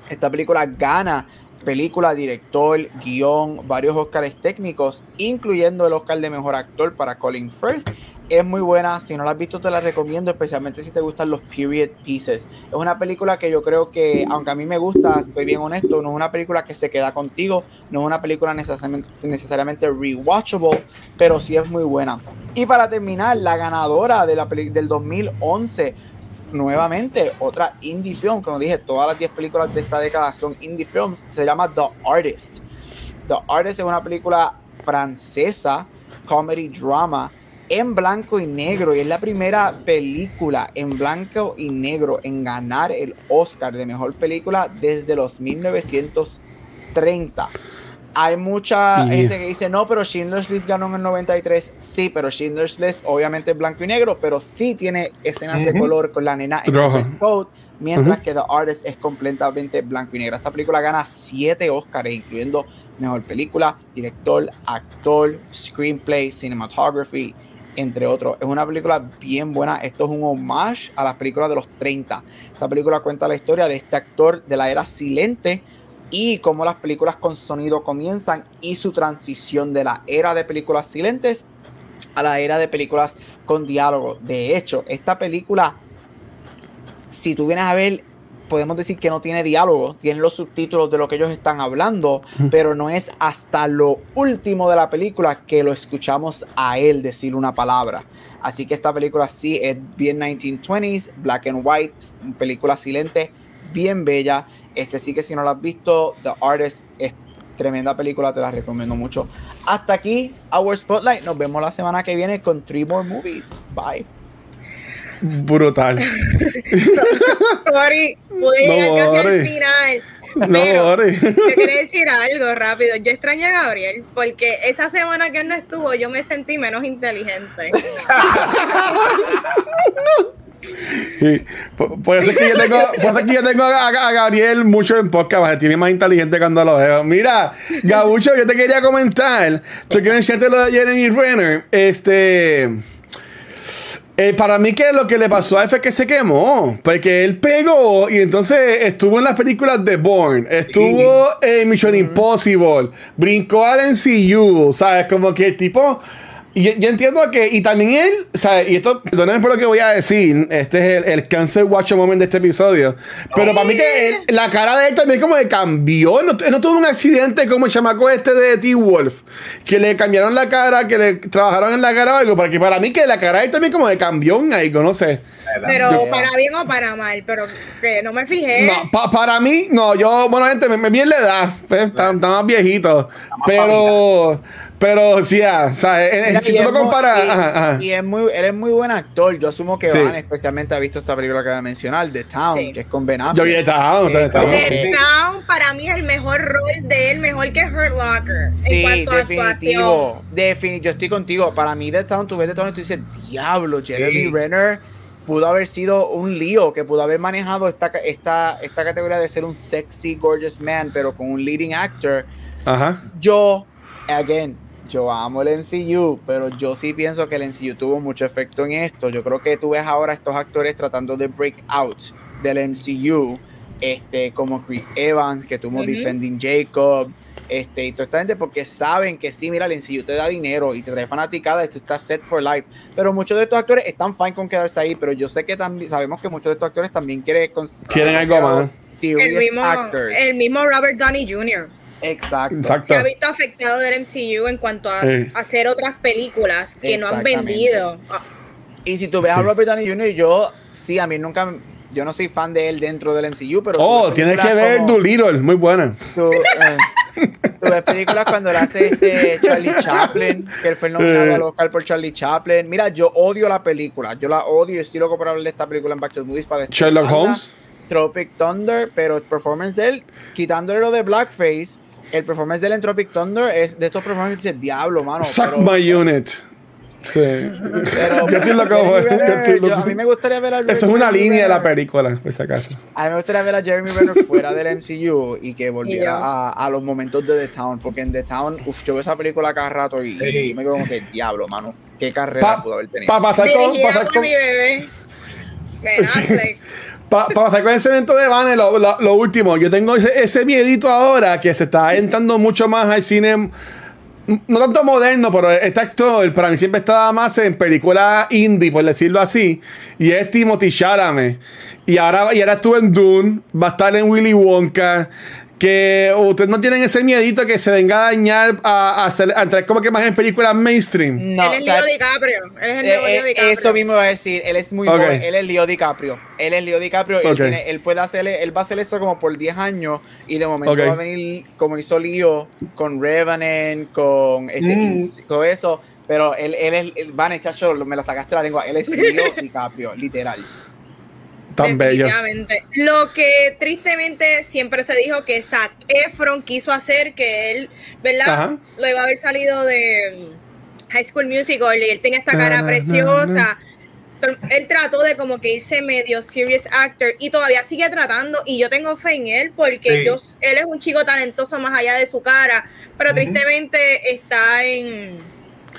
Esta película gana película, director, guion, varios Oscars técnicos, incluyendo el Oscar de Mejor Actor para Colin Firth. Es muy buena, si no la has visto te la recomiendo, especialmente si te gustan los period pieces. Es una película que yo creo que, aunque a mí me gusta, estoy bien honesto, no es una película que se queda contigo, no es una película necesariamente, necesariamente rewatchable, pero sí es muy buena. Y para terminar, la ganadora de la del 2011 nuevamente otra indie film, como dije, todas las 10 películas de esta década son indie films, se llama The Artist. The Artist es una película francesa, comedy drama, en blanco y negro, y es la primera película en blanco y negro en ganar el Oscar de Mejor Película desde los 1930 hay mucha yeah. gente que dice, no, pero Schindler's List ganó en el 93. Sí, pero Schindler's List obviamente es blanco y negro, pero sí tiene escenas uh -huh. de color con la nena en el coat, mientras uh -huh. que The Artist es completamente blanco y negro. Esta película gana 7 Oscars, incluyendo Mejor Película, Director, Actor, Screenplay, Cinematography, entre otros. Es una película bien buena. Esto es un homage a las películas de los 30. Esta película cuenta la historia de este actor de la era silente, y cómo las películas con sonido comienzan y su transición de la era de películas silentes a la era de películas con diálogo. De hecho, esta película, si tú vienes a ver, podemos decir que no tiene diálogo, tiene los subtítulos de lo que ellos están hablando, pero no es hasta lo último de la película que lo escuchamos a él decir una palabra. Así que esta película sí es bien 1920s, black and white, película silente, bien bella. Este sí que si no la has visto, The Artist es tremenda película, te la recomiendo mucho. Hasta aquí, Our Spotlight. Nos vemos la semana que viene con Three More Movies. Bye. Brutal. Sorry, pude llegar no, casi al final. Pero no, yo quería decir algo rápido. Yo extraño a Gabriel porque esa semana que él no estuvo, yo me sentí menos inteligente. Sí. Puede ser que yo tengo, puede ser que yo tengo a, a, Gabriel mucho en podcast, tiene más inteligente cuando lo veo. Mira, Gabucho, yo te quería comentar, tú que mencionaste lo de Jeremy Renner, este... Eh, para mí que lo que le pasó a él fue que se quemó, porque él pegó y entonces estuvo en las películas de Bourne, estuvo en Mission Impossible, brincó al MCU, ¿sabes? Como que el tipo Y yo, yo entiendo que, y también él, o sea, y esto, perdónenme por lo que voy a decir, este es el, el cancer watch moment de este episodio, pero para mí que él- la cara de él también como que cambió, no, no tuvo un accidente como el chamaco este de T-Wolf, que le cambiaron la cara, que le trabajaron en la cara o algo, porque para mí que la cara de él también como que cambió en algo, no sé. Pero Yo- para bien o para mal, pero que no me fijé. No, pa- para mí, no, yo, bueno, gente, me, me vi en la edad, pues, está, está más viejito, pero, pero, sí, ah, o sea, eh, Mira, si tú lo comparas, y- ajá, ajá. y es muy, él es muy buen actor. Yo asumo que Sí. Van especialmente ha visto esta película que voy a mencionar, The Town, Sí. que es con Ben Affleck. yo vi esta, Eh, esta, como The. Town para mí es el mejor rol de él, mejor que Hurt Locker. en Sí, cuanto a actuación. definitivo. Defini- yo estoy contigo. Para mí, The Town, tú ves The Town y tú dices, diablo, Jeremy Sí. Renner pudo haber sido un lío, que pudo haber manejado esta, esta, esta categoría de ser un sexy, gorgeous man, pero con un leading actor. Ajá. Yo, again, yo amo el MCU, pero yo sí pienso que el MCU tuvo mucho efecto en esto. Yo creo que tú ves ahora a estos actores tratando de break out del MCU, este, como Chris Evans, que tuvo. Defending Jacob, este, y toda esta gente, porque saben que sí, mira, el MCU te da dinero y te trae fanaticada y tú estás set for life. Pero muchos de estos actores están fine con quedarse ahí, pero yo sé que también sabemos que muchos de estos actores también quieren Quieren algo más. El mismo, actors. el mismo Robert Downey Jr. Exacto. Exacto. se ha visto afectado del MCU en cuanto a Sí. hacer otras películas que no han vendido. Ah, Y si tú ves a. Robert Downey Jr., yo sí, a mí nunca, yo no soy fan de él dentro del MCU, pero... Oh, tienes que ver como- Doolittle, muy buena. Tú, eh, tú ves películas cuando le hace este Charlie Chaplin, que él fue nominado Eh. al Oscar por Charlie Chaplin. Mira, yo odio la película, yo la odio, estoy loco por hablar de esta película en Back to the Movies para Sherlock. Holmes. Tropic Thunder, pero el performance de él, quitándole lo de Blackface, el performance de él en Tropic Thunder es de estos performances que dices, diablo, mano. Suck pero- my unit. Sí. pero- yo estoy loco, Jeremy yo estoy Renner, loco. yo- a mí me gustaría ver a Eso es una Jeremy línea de la película, por si acaso. A mí me gustaría ver a Jeremy Renner fuera del MCU y que volviera a, a los momentos de The Town, porque en The Town, uff, yo veo esa película cada rato y, Sí. y me quedo como que diablo, mano. Qué carrera Pa- pudo haber tenido. Para pasar con. pasar con- mi bebé. Sí. Para pasar con ese evento de Vane, lo, lo- último, yo tengo ese, ese miedito ahora que se está entrando mucho más al cine, no tanto moderno, pero este actor para mí siempre estaba más en películas indie, por decirlo así, y es Timothy Chalamet. Y ahora, y ahora estuvo en Dune, va a estar en Willy Wonka. Que ustedes no tienen ese miedito que se venga a dañar a, a, hacer, a entrar como que más en películas mainstream. No, él es o sea, Leo DiCaprio. Él es el eh, Leo eh, DiCaprio. eso mismo iba a decir, él es muy Ok. joven, él es Leo DiCaprio, él es Leo DiCaprio, él, Ok. tiene- él puede hacerle, él va a hacer eso como por 10 años y de momento Ok. va a venir como hizo Leo con Revenant, con este, Mm. Con eso, pero él, él es, él, Vane, chacho, me la sacaste la lengua, él es Leo DiCaprio, literal. Tan bello. Definitivamente. Lo que tristemente siempre se dijo que Zac Efron quiso hacer, que él, ¿verdad? Ajá. Luego de haber salido de mm, High School Musical y él tenía esta cara na, na, preciosa. Él trató de como que irse medio serious actor y todavía sigue tratando y yo tengo fe en él porque Sí. yo, él es un chico talentoso más allá de su cara, pero tristemente está en,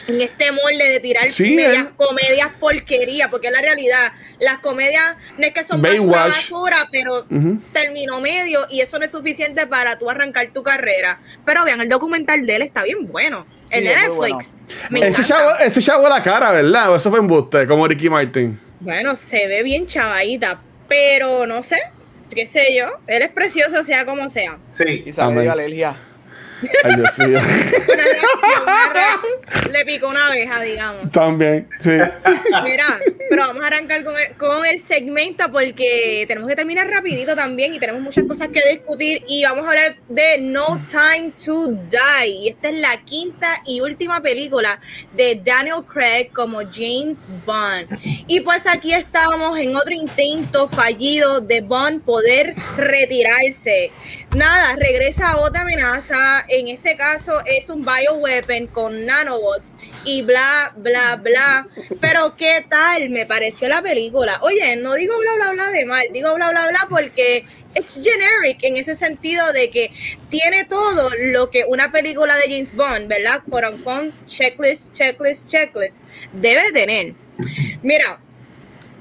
en este molde de tirar Sí, medias él- comedias porquería, porque es la realidad, las comedias no es que son basura, basura, pero Ujú. terminó medio y eso no es suficiente para tú arrancar tu carrera. Pero vean, el documental de él está bien bueno. Sí, el de Netflix. Me Ese chavo, ese chavo la cara, ¿verdad? O eso fue embuste, como Ricky Martin. Bueno, se ve bien chavadita, pero no sé, qué sé yo. Él es precioso, sea como sea. Sí. Y de alergia. Ay, Dios mío. Le picó una abeja, digamos. También, sí. Mira, pero vamos a arrancar con el, con el segmento porque tenemos que terminar rapidito también y tenemos muchas cosas que discutir y vamos a hablar de No Time to Die. Y esta es la quinta y última película de Daniel Craig como James Bond. Y pues aquí estamos en otro intento fallido de Bond poder retirarse. Nada, regresa otra amenaza. En este caso es un bioweapon con nanobots y bla, bla, bla. Pero ¿qué tal me pareció la película? Oye, no digo bla, bla, bla de mal, digo bla, bla, bla porque es generic en ese sentido de que tiene todo lo que una película de James Bond, ¿verdad? Por un checklist, checklist, checklist, debe tener. Mira,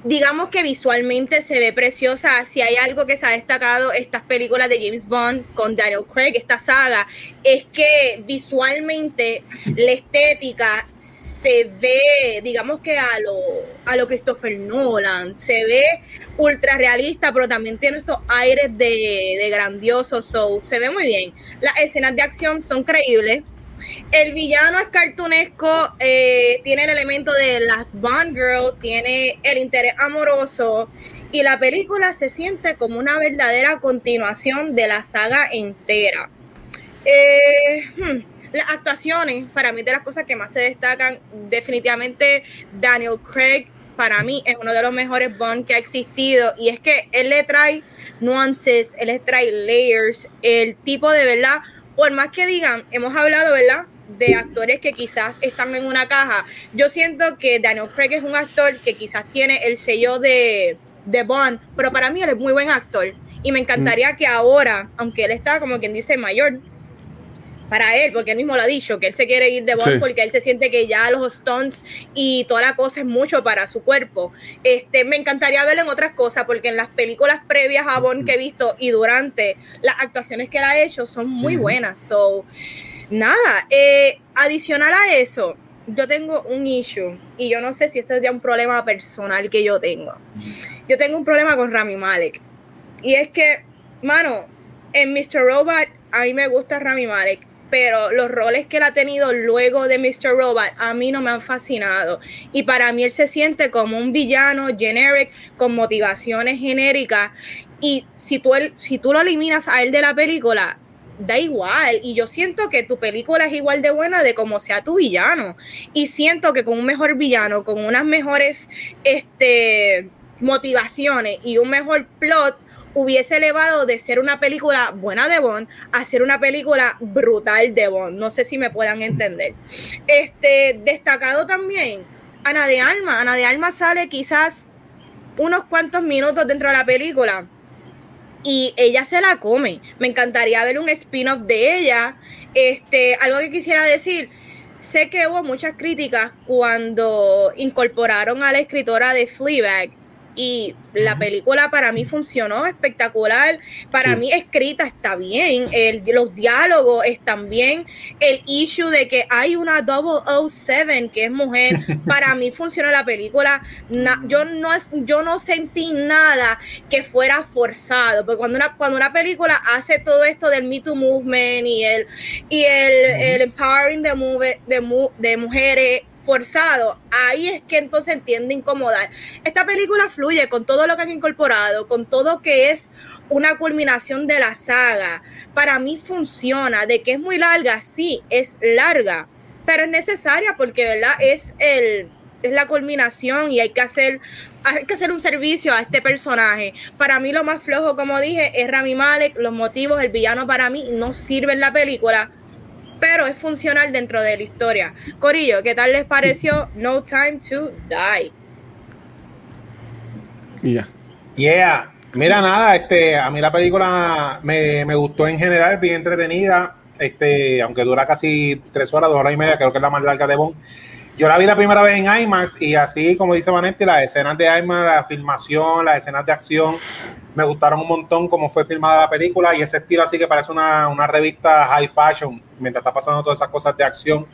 digamos que visualmente se ve preciosa. Si hay algo que se ha destacado estas películas de James Bond con Daniel Craig, esta saga, es que visualmente la estética se ve, digamos que a lo, a lo Christopher Nolan, se ve ultra realista, pero también tiene estos aires de, de grandioso, so, se ve muy bien. Las escenas de acción son creíbles el villano es cartunesco, eh, tiene el elemento de las Bond Girl, tiene el interés amoroso y la película se siente como una verdadera continuación de la saga entera. Eh, hmm, las actuaciones, para mí, de las cosas que más se destacan, definitivamente Daniel Craig, para mí, es uno de los mejores Bond que ha existido y es que él le trae nuances, él le trae layers, el tipo de verdad por más que digan, hemos hablado, ¿verdad? De actores que quizás están en una caja. Yo siento que Daniel Craig es un actor que quizás tiene el sello de, de Bond, pero para mí él es muy buen actor. Y me encantaría mm. que ahora, aunque él está como quien dice mayor, para él, porque él mismo lo ha dicho, que él se quiere ir de Bond porque él se siente que ya los stunts y toda la cosa es mucho para su cuerpo. Este, me encantaría verlo en otras cosas, porque en las películas previas a Bond que he visto y durante las actuaciones que él ha hecho son muy buenas. So, nada, eh, adicional a eso, yo tengo un issue y yo no sé si este es ya un problema personal que yo tengo. Yo tengo un problema con Rami Malek. Y es que, mano, en Mr. Robot a mí me gusta Rami Malek, pero los roles que él ha tenido luego de Mr. Robot a mí no me han fascinado. Y para mí él se siente como un villano generic con motivaciones genéricas. Y si tú, si tú lo eliminas a él de la película, da igual. Y yo siento que tu película es igual de buena de como sea tu villano. Y siento que con un mejor villano, con unas mejores este, motivaciones y un mejor plot, hubiese elevado de ser una película buena de Bond a ser una película brutal de Bond. No sé si me puedan entender. Este, destacado también, Ana de Alma. Ana de Alma sale quizás unos cuantos minutos dentro de la película y ella se la come. Me encantaría ver un spin-off de ella. Este, algo que quisiera decir, sé que hubo muchas críticas cuando incorporaron a la escritora de Fleabag y la película para mí funcionó espectacular. Para mí escrita está bien, el, los diálogos están bien, el issue de que hay una 007 que es mujer, para mí funcionó la película. yo, no es, yo no sentí nada que fuera forzado, porque cuando una, cuando una película hace todo esto del Me Too Movement y el, y el, empowering de, de, de mujeres, forzado, ahí es que entonces tiende a incomodar. Esta película fluye con todo lo que han incorporado, con todo que es una culminación de la saga. Para mí funciona, de que es muy larga, sí, es larga, pero es necesaria porque, ¿verdad? Es el es la culminación y hay que hacer hay que hacer un servicio a este personaje. Para mí lo más flojo, como dije, es Rami Malek, los motivos, el villano para mí no sirve en la película pero es funcional dentro de la historia. Corillo, ¿qué tal les pareció No Time to Die? Yeah. Yeah. Mira, nada, este, a mí la película me, gustó en general, bien entretenida. Este, aunque dura casi tres horas, dos horas y media, creo que es la más larga de Bond. Yo la vi la primera vez en IMAX y así, como dice Vanetti, las escenas de IMAX, la filmación, las escenas de acción, me gustaron un montón cómo fue filmada la película y ese estilo así que parece una, una revista high fashion mientras está pasando todas esas cosas de acción.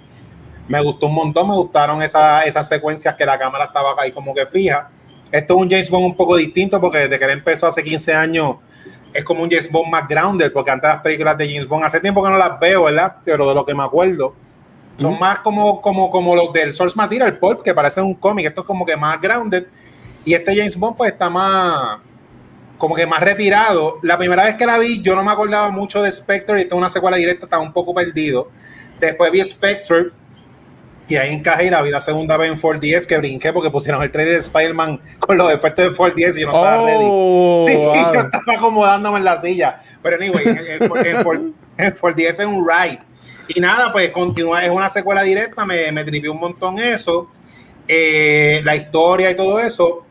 Me gustó un montón, me gustaron esas secuencias que la cámara estaba ahí como que fija. Esto es un James Bond un poco distinto porque desde que él empezó hace 15 años es como un James Bond más grounded porque antes las películas de James Bond hace tiempo que no las veo, ¿verdad? Pero de lo que me acuerdo son más como, como, como los del Source Material Pulp que parece un cómic, esto es como que más grounded y este James Bond pues está más como que más retirado. La primera vez que la vi, yo no me acordaba mucho de Spectre y toda una secuela directa, estaba un poco perdido. Después vi Spectre y ahí encajé y la vi la segunda vez en 4DS que brinqué porque pusieron el trailer de Spider-Man con los efectos de 4DS y yo no estaba ready. Oh, sí, yo estaba acomodándome en la silla. Pero anyway, en, 4DS es un ride. Y nada, pues continúa, es una secuela directa, me, me tripió un montón eso. Eh, la historia y todo eso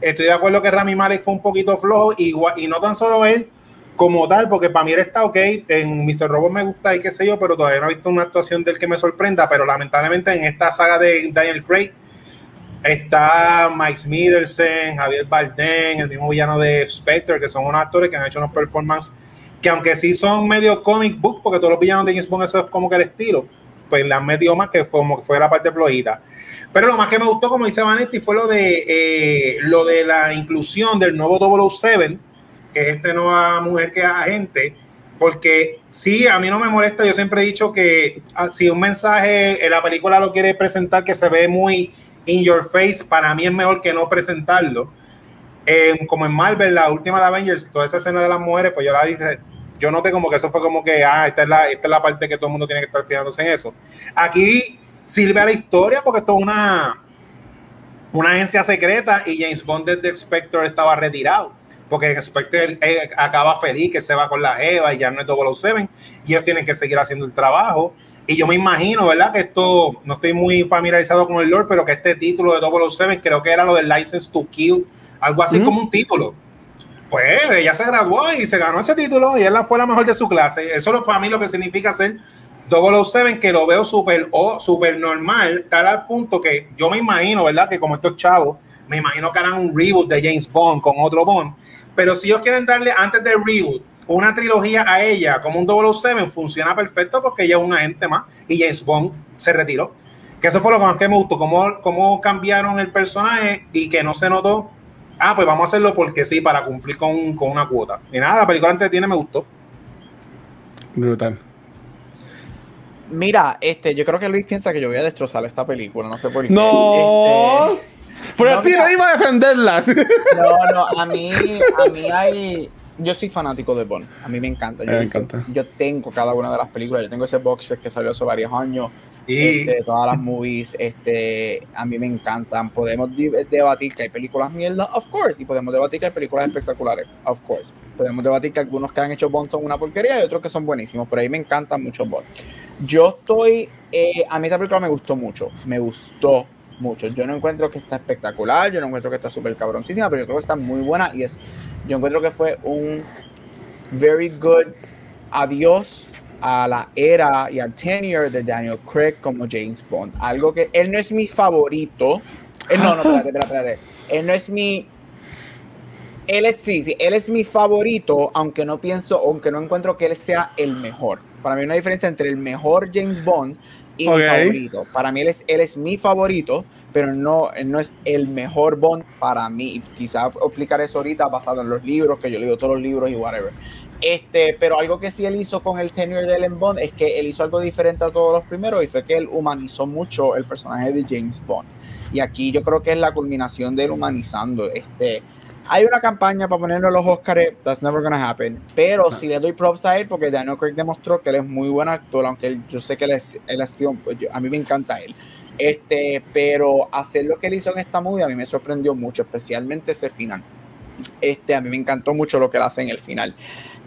estoy de acuerdo que Rami Malek fue un poquito flojo y, no tan solo él como tal, porque para mí él está ok, en Mr. Robot me gusta y qué sé yo, pero todavía no he visto una actuación del que me sorprenda, pero lamentablemente en esta saga de Daniel Craig Está Mike Middelsen, Javier Bardem, el mismo villano de Spectre, que son unos actores que han hecho unos performances que aunque sí son medio comic book, porque todos los villanos de James Bond eso es como que el estilo, pues le han más que fue como fue la parte flojita. Pero lo más que me gustó, como dice Vanetti, fue lo de eh, lo de la inclusión del nuevo 007, que es esta nueva mujer que es agente, porque sí, a mí no me molesta, yo siempre he dicho que ah, si un mensaje en la película lo quiere presentar que se ve muy in your face, para mí es mejor que no presentarlo. como en Marvel, la última de Avengers, toda esa escena de las mujeres, pues yo la dice, yo noté como que eso fue como que, ah, esta es la, esta es la parte que todo el mundo tiene que estar fijándose en eso. Aquí sirve a la historia porque esto es una, una agencia secreta y James Bond desde Spectre estaba retirado. Porque Spectre acaba feliz que se va con la Eva y ya no es 007 y ellos tienen que seguir haciendo el trabajo. Y yo me imagino, ¿verdad? Que esto, no estoy muy familiarizado con el Lord, pero que este título de 007 creo que era lo del License to Kill, algo así como un título pues ella se graduó y se ganó ese título y ella fue la mejor de su clase. Eso es para mí lo que significa ser 007, que lo veo súper o súper normal, tal al punto que yo me imagino, ¿verdad? Que como estos chavos, me imagino que harán un reboot de James Bond con otro Bond. Pero si ellos quieren darle antes del reboot una trilogía a ella como un 007, funciona perfecto porque ella es un agente más y James Bond se retiró. Que eso fue lo que más que me gustó, cómo, cómo cambiaron el personaje y que no se notó ah, pues vamos a hacerlo porque sí, para cumplir con, con una cuota. Y nada, la película antes tiene me gustó. Brutal. Mira, este, yo creo que Luis piensa que yo voy a destrozar esta película, no sé por qué. No. Este, Pero a ti no iba a defenderla. No, no, a mí, a mí hay. Yo soy fanático de Bond. A mí me encanta. Yo, me encanta. Yo tengo cada una de las películas. Yo tengo ese box que salió hace varios años. Este, todas las movies, este, a mí me encantan. Podemos debatir que hay películas mierda, of course, y podemos debatir que hay películas espectaculares, of course. Podemos debatir que algunos que han hecho Bond son una porquería y otros que son buenísimos, pero ahí me encantan mucho Bond. Yo estoy, eh, a mí esta película me gustó mucho, me gustó mucho. Yo no encuentro que está espectacular, yo no encuentro que está súper cabroncísima, pero yo creo que está muy buena y es, yo encuentro que fue un very good adiós a la era y al tenure de Daniel Craig como James Bond. Algo que él no es mi favorito. Eh, no, no, espérate, espérate, espérate. Él no es mi. Él es sí, sí, él es mi favorito, aunque no pienso, aunque no encuentro que él sea el mejor. Para mí hay una diferencia entre el mejor James Bond y mi favorito. Para mí él es, él es mi favorito, pero no, no es el mejor Bond para mí. Quizá explicar eso ahorita basado en los libros, que yo leo todos los libros y whatever. Este, pero algo que sí él hizo con el tenure de Ellen Bond es que él hizo algo diferente a todos los primeros y fue que él humanizó mucho el personaje de James Bond. Y aquí yo creo que es la culminación de él humanizando. Este, hay una campaña para ponerlo a los Oscars, that's never gonna happen. Pero si le doy props a él porque Daniel Craig demostró que él es muy buen actor, aunque yo sé que él es, él sido, pues, a mí me encanta él. Este, pero hacer lo que él hizo en esta movie a mí me sorprendió mucho, especialmente ese final. Este, a mí me encantó mucho lo que él hace en el final.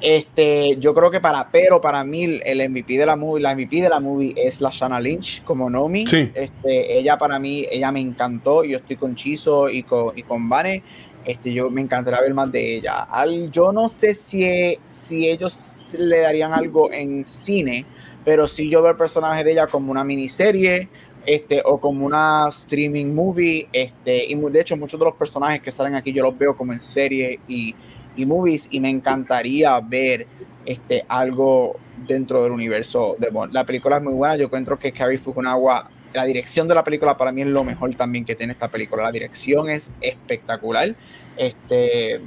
Este, yo creo que para, pero para mí el MVP de la movie, la MVP de la movie es la Shana Lynch como Nomi. Este, ella para mí, ella me encantó. Yo estoy con Chizo y con, y con Vane. Este, yo me encantaría ver más de ella. Al, yo no sé si, si ellos le darían algo en cine, pero sí yo veo el personaje de ella como una miniserie, este, o como una streaming movie, este, y de hecho muchos de los personajes que salen aquí yo los veo como en serie y y movies y me encantaría ver este, algo dentro del universo de Bond. La película es muy buena, yo encuentro que Carrie Fukunaga, la dirección de la película para mí es lo mejor también que tiene esta película. La dirección es espectacular. Este,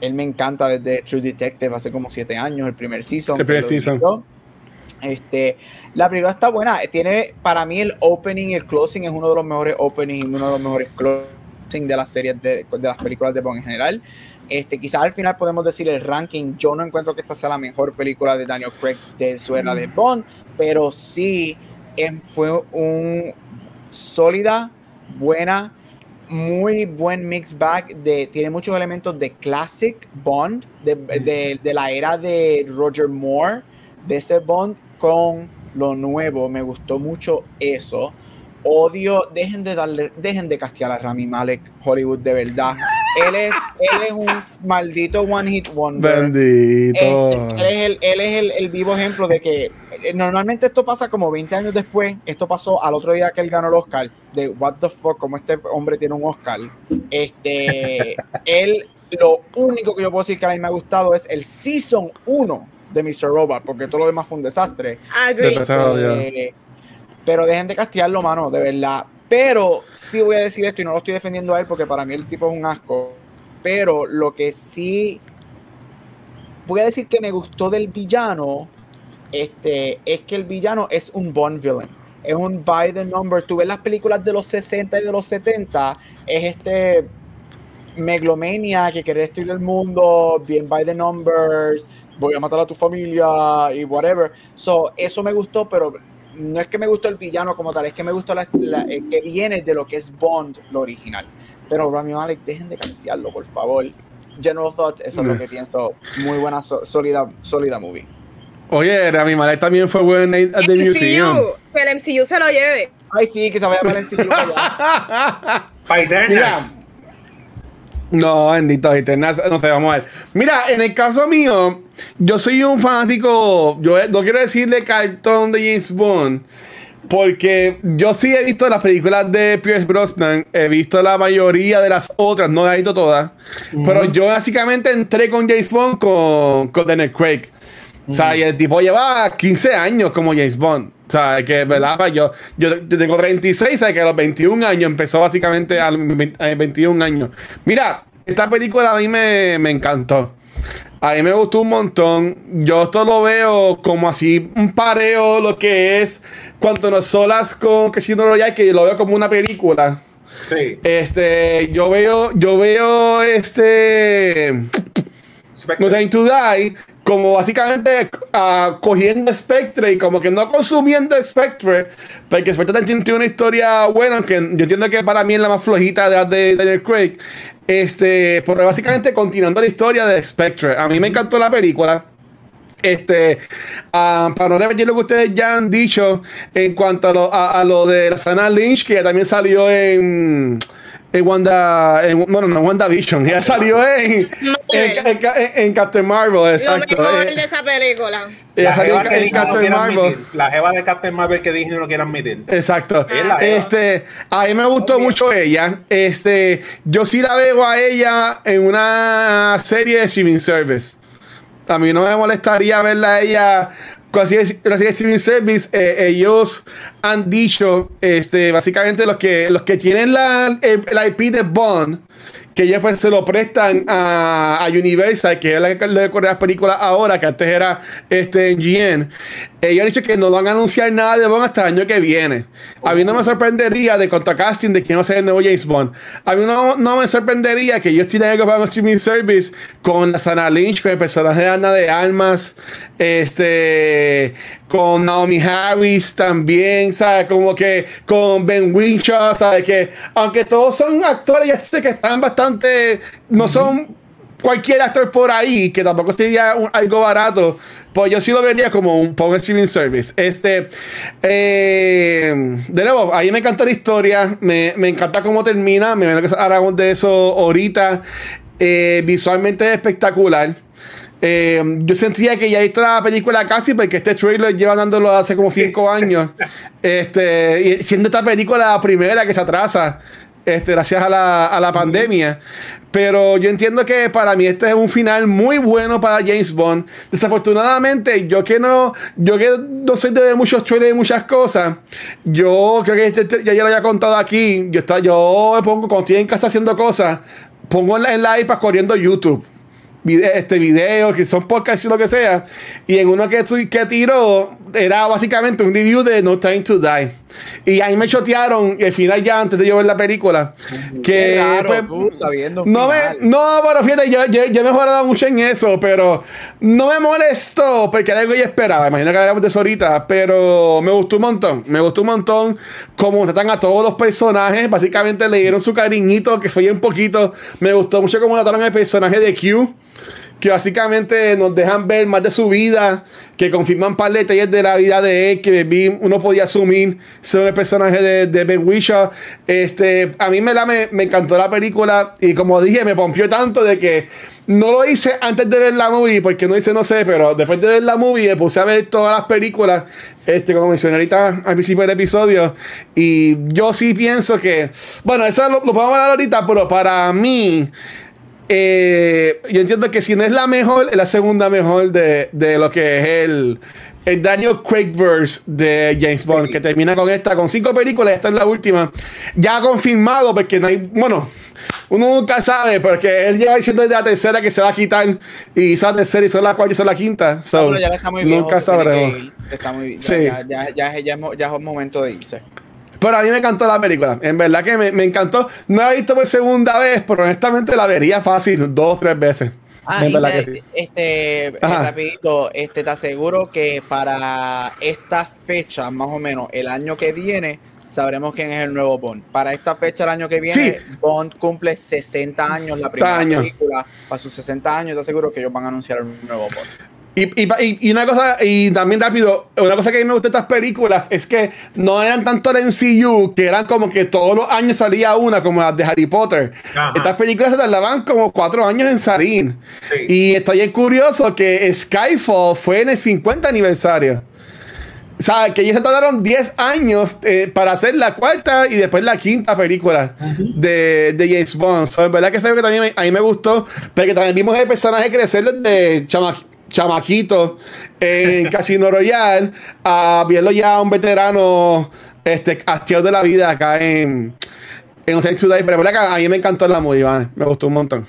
él me encanta desde True Detective hace como siete años, el primer season. El primer season. Este, la película está buena. Tiene, para mí, el opening y el closing es uno de los mejores openings y uno de los mejores closing de las series de, de las películas de Bond en general. Este, quizás al final podemos decir el ranking. Yo no encuentro que esta sea la mejor película de Daniel Craig de su era de Bond, pero sí em, fue un sólida, buena, muy buen mix back de tiene muchos elementos de classic Bond de, de, la era de Roger Moore de ese Bond con lo nuevo. Me gustó mucho eso. Odio dejen de darle dejen de castigar a Rami Malek Hollywood de verdad él es, él es un maldito one hit wonder. Bendito. Él, es, el, él es el, el, vivo ejemplo de que eh, normalmente esto pasa como 20 años después. Esto pasó al otro día que él ganó el Oscar. De What the fuck, como este hombre tiene un Oscar. Este, él, lo único que yo puedo decir que a mí me ha gustado es el Season 1 de Mr. Robot, porque todo lo demás fue un desastre. Agree. Eh, pero dejen de castigarlo, mano, de verdad. Pero sí voy a decir esto y no lo estoy defendiendo a él porque para mí el tipo es un asco. Pero lo que sí voy a decir que me gustó del villano este, es que el villano es un Bond villain. Es un by the number. Tú ves las películas de los 60 y de los 70, es este meglomania que quiere destruir el mundo, bien by the numbers, voy a matar a tu familia y whatever. So, eso me gustó, pero no es que me gustó el villano como tal, es que me gustó la, la- eh, que viene de lo que es Bond, lo original. Pero Rami Malek, dejen de castigarlo, por favor. General Thoughts, eso es lo que pienso. Muy buena, so- sólida, sólida movie. Oye, Rami Malek también fue bueno en Night at the Museum. MCU, que el MCU se lo lleve. Ay, sí, que se vaya para el allá. Para Eternals. No, bendito, no sé, vamos a ver. Mira, en el caso mío, yo soy un fanático, yo no quiero decirle cartón de James Bond, porque yo sí he visto las películas de Pierce Brosnan, he visto la mayoría de las otras, no las he visto todas, pero yo básicamente entré con James Bond con, con Daniel Craig. O sea, y el tipo lleva 15 años como James Bond. O sea, que, ¿verdad? Pues Yo, yo, yo tengo 36, o sea, que a los 21 años empezó básicamente a los 21 años. Mira, esta película a mí me, me encantó. A mí me gustó un montón. Yo esto lo veo como así un pareo, lo que es cuando nos solas con Casino Royale, que lo veo como una película. Sí. Este, yo veo, yo veo este. No Time to Die como básicamente ah, cogiendo Spectre y como que no consumiendo Spectre, porque Spectre también tiene una historia buena, aunque yo entiendo que para mí es la más flojita de de Daniel Craig. Este, pero básicamente continuando la historia de Spectre. A mí me encantó la película. Este, ah, para no repetir lo que ustedes ya han dicho en cuanto a lo, a lo de la Sana Lynch, que también salió en, en Wanda, en, bueno, no en WandaVision, ya salió en, en, en- en- en Captain Marvel, exacto. Lo mejor eh, de esa película. ella La salió jeva en, no Captain Marvel. admitir. La jeva de Captain Marvel que Disney no quiere admitir. Exacto. Jeva. Este, a mí me gustó mucho ella. Este, yo sí la veo a ella en una serie de streaming service. A mí no me molestaría verla a ella una serie de streaming service. Eh, ellos han dicho, este, básicamente los que los que tienen la, el, el IP de Bond. Que ellos pues se lo prestan a, a Universal, que es la que le las películas ahora, que antes era este GN. Ellos han dicho que no van a anunciar nada de Bond hasta el año que viene. A mí no me sorprendería de contra casting de quién va a ser el nuevo James Bond. A mí no, no me sorprendería que ellos tienen algo para streaming service con Sana Lynch, con el personaje de Ana de Almas, este, con Naomi Harris también, ¿sabes? Como que con Ben Winshaw, ¿sabes? Que aunque todos son actores, ya sé que están bastante, no son cualquier actor por ahí, que tampoco sería un- algo barato, pues yo sí lo vería como un, un streaming service. Este, eh, de nuevo, a mí me encanta la historia, me, me encanta cómo termina, me imagino que hablamos de eso ahorita. Eh, visualmente es espectacular. Eh, yo sentía que ya visto la película casi porque este trailer lleva dándolo hace como 5 años. Este, y siendo esta película la primera que se atrasa, este, gracias a la, a la pandemia. Pero yo entiendo que para mí este es un final muy bueno para James Bond. Desafortunadamente, yo que no, yo que no soy de muchos trailers y muchas cosas, yo creo que este- este- ya yo lo había contado aquí. Yo, está, yo me pongo, cuando estoy en casa haciendo cosas, pongo en la, en la iPad corriendo YouTube este videos que son podcasts y lo que sea. Y en uno que, que tiró era básicamente un review de No Time to Die y ahí me chotearon el final ya antes de yo ver la película que raro, pues, tú, sabiendo no me, no pero fíjate yo, yo, yo he mejorado mucho en eso pero no me molestó porque era algo que yo esperaba imagino que hablamos de eso ahorita pero me gustó un montón me gustó un montón cómo tratan a todos los personajes básicamente le dieron su cariñito que fue un poquito me gustó mucho cómo trataron el personaje de Q que básicamente nos dejan ver más de su vida, que confirman par de detalles de la vida de él, que uno podía asumir sobre el personaje de, de Ben Whishaw. Este, a mí me, la, me encantó la película y como dije, me pompió tanto de que no lo hice antes de ver la movie, porque no hice, no sé, pero después de ver la movie me puse a ver todas las películas, este, como mencioné ahorita al principio del episodio, y yo sí pienso que, bueno, eso lo, lo podemos hablar ahorita, pero para mí, eh, yo entiendo que si no es la mejor, es la segunda mejor de, de lo que es el, el Daniel Craig verse de James Bond, que termina con esta, con cinco películas, esta es la última, ya confirmado, porque no hay, bueno, uno nunca sabe, porque él lleva diciendo desde la tercera que se va a quitar, y hizo la tercera, hizo la cuarta, hizo la quinta, so, ya está muy viejo, nunca sabremos. Está muy, ya, Sí. ya, ya, ya, ya es ya es momento de irse. Pero a mí me encantó la película. En verdad que me, me encantó. No la he visto por segunda vez, pero honestamente la vería fácil dos, tres veces. Ah, y te- que sí. este, eh, rapidito, este, te aseguro que para esta fecha, más o menos, el año que viene, sabremos quién es el nuevo Bond. Para esta fecha, el año que viene, Sí. Bond cumple 60 años, la primera años. película. Para sus 60 años, te aseguro que ellos van a anunciar el nuevo Bond. Y, y, una cosa, y también rápido, una cosa que a mí me gusta de estas películas es que no eran tanto el MCU, que eran como que todos los años salía una, como las de Harry Potter. Ajá. Estas películas se tardaban como cuatro años en salir. Sí. Y estoy bien curioso que Skyfall fue en el 50 aniversario. O sea, que ellos se tardaron 10 años eh, para hacer la cuarta y después la quinta película de, de James Bond. So, es verdad que que también me- a mí me gustó, porque también vimos el personaje crecer desde chama- chamaquito en Casino Royale a verlo ya un veterano este, activo de la vida acá en, en Hotel Today. Pero que a mí me encantó la movie, ¿vale? me gustó un montón.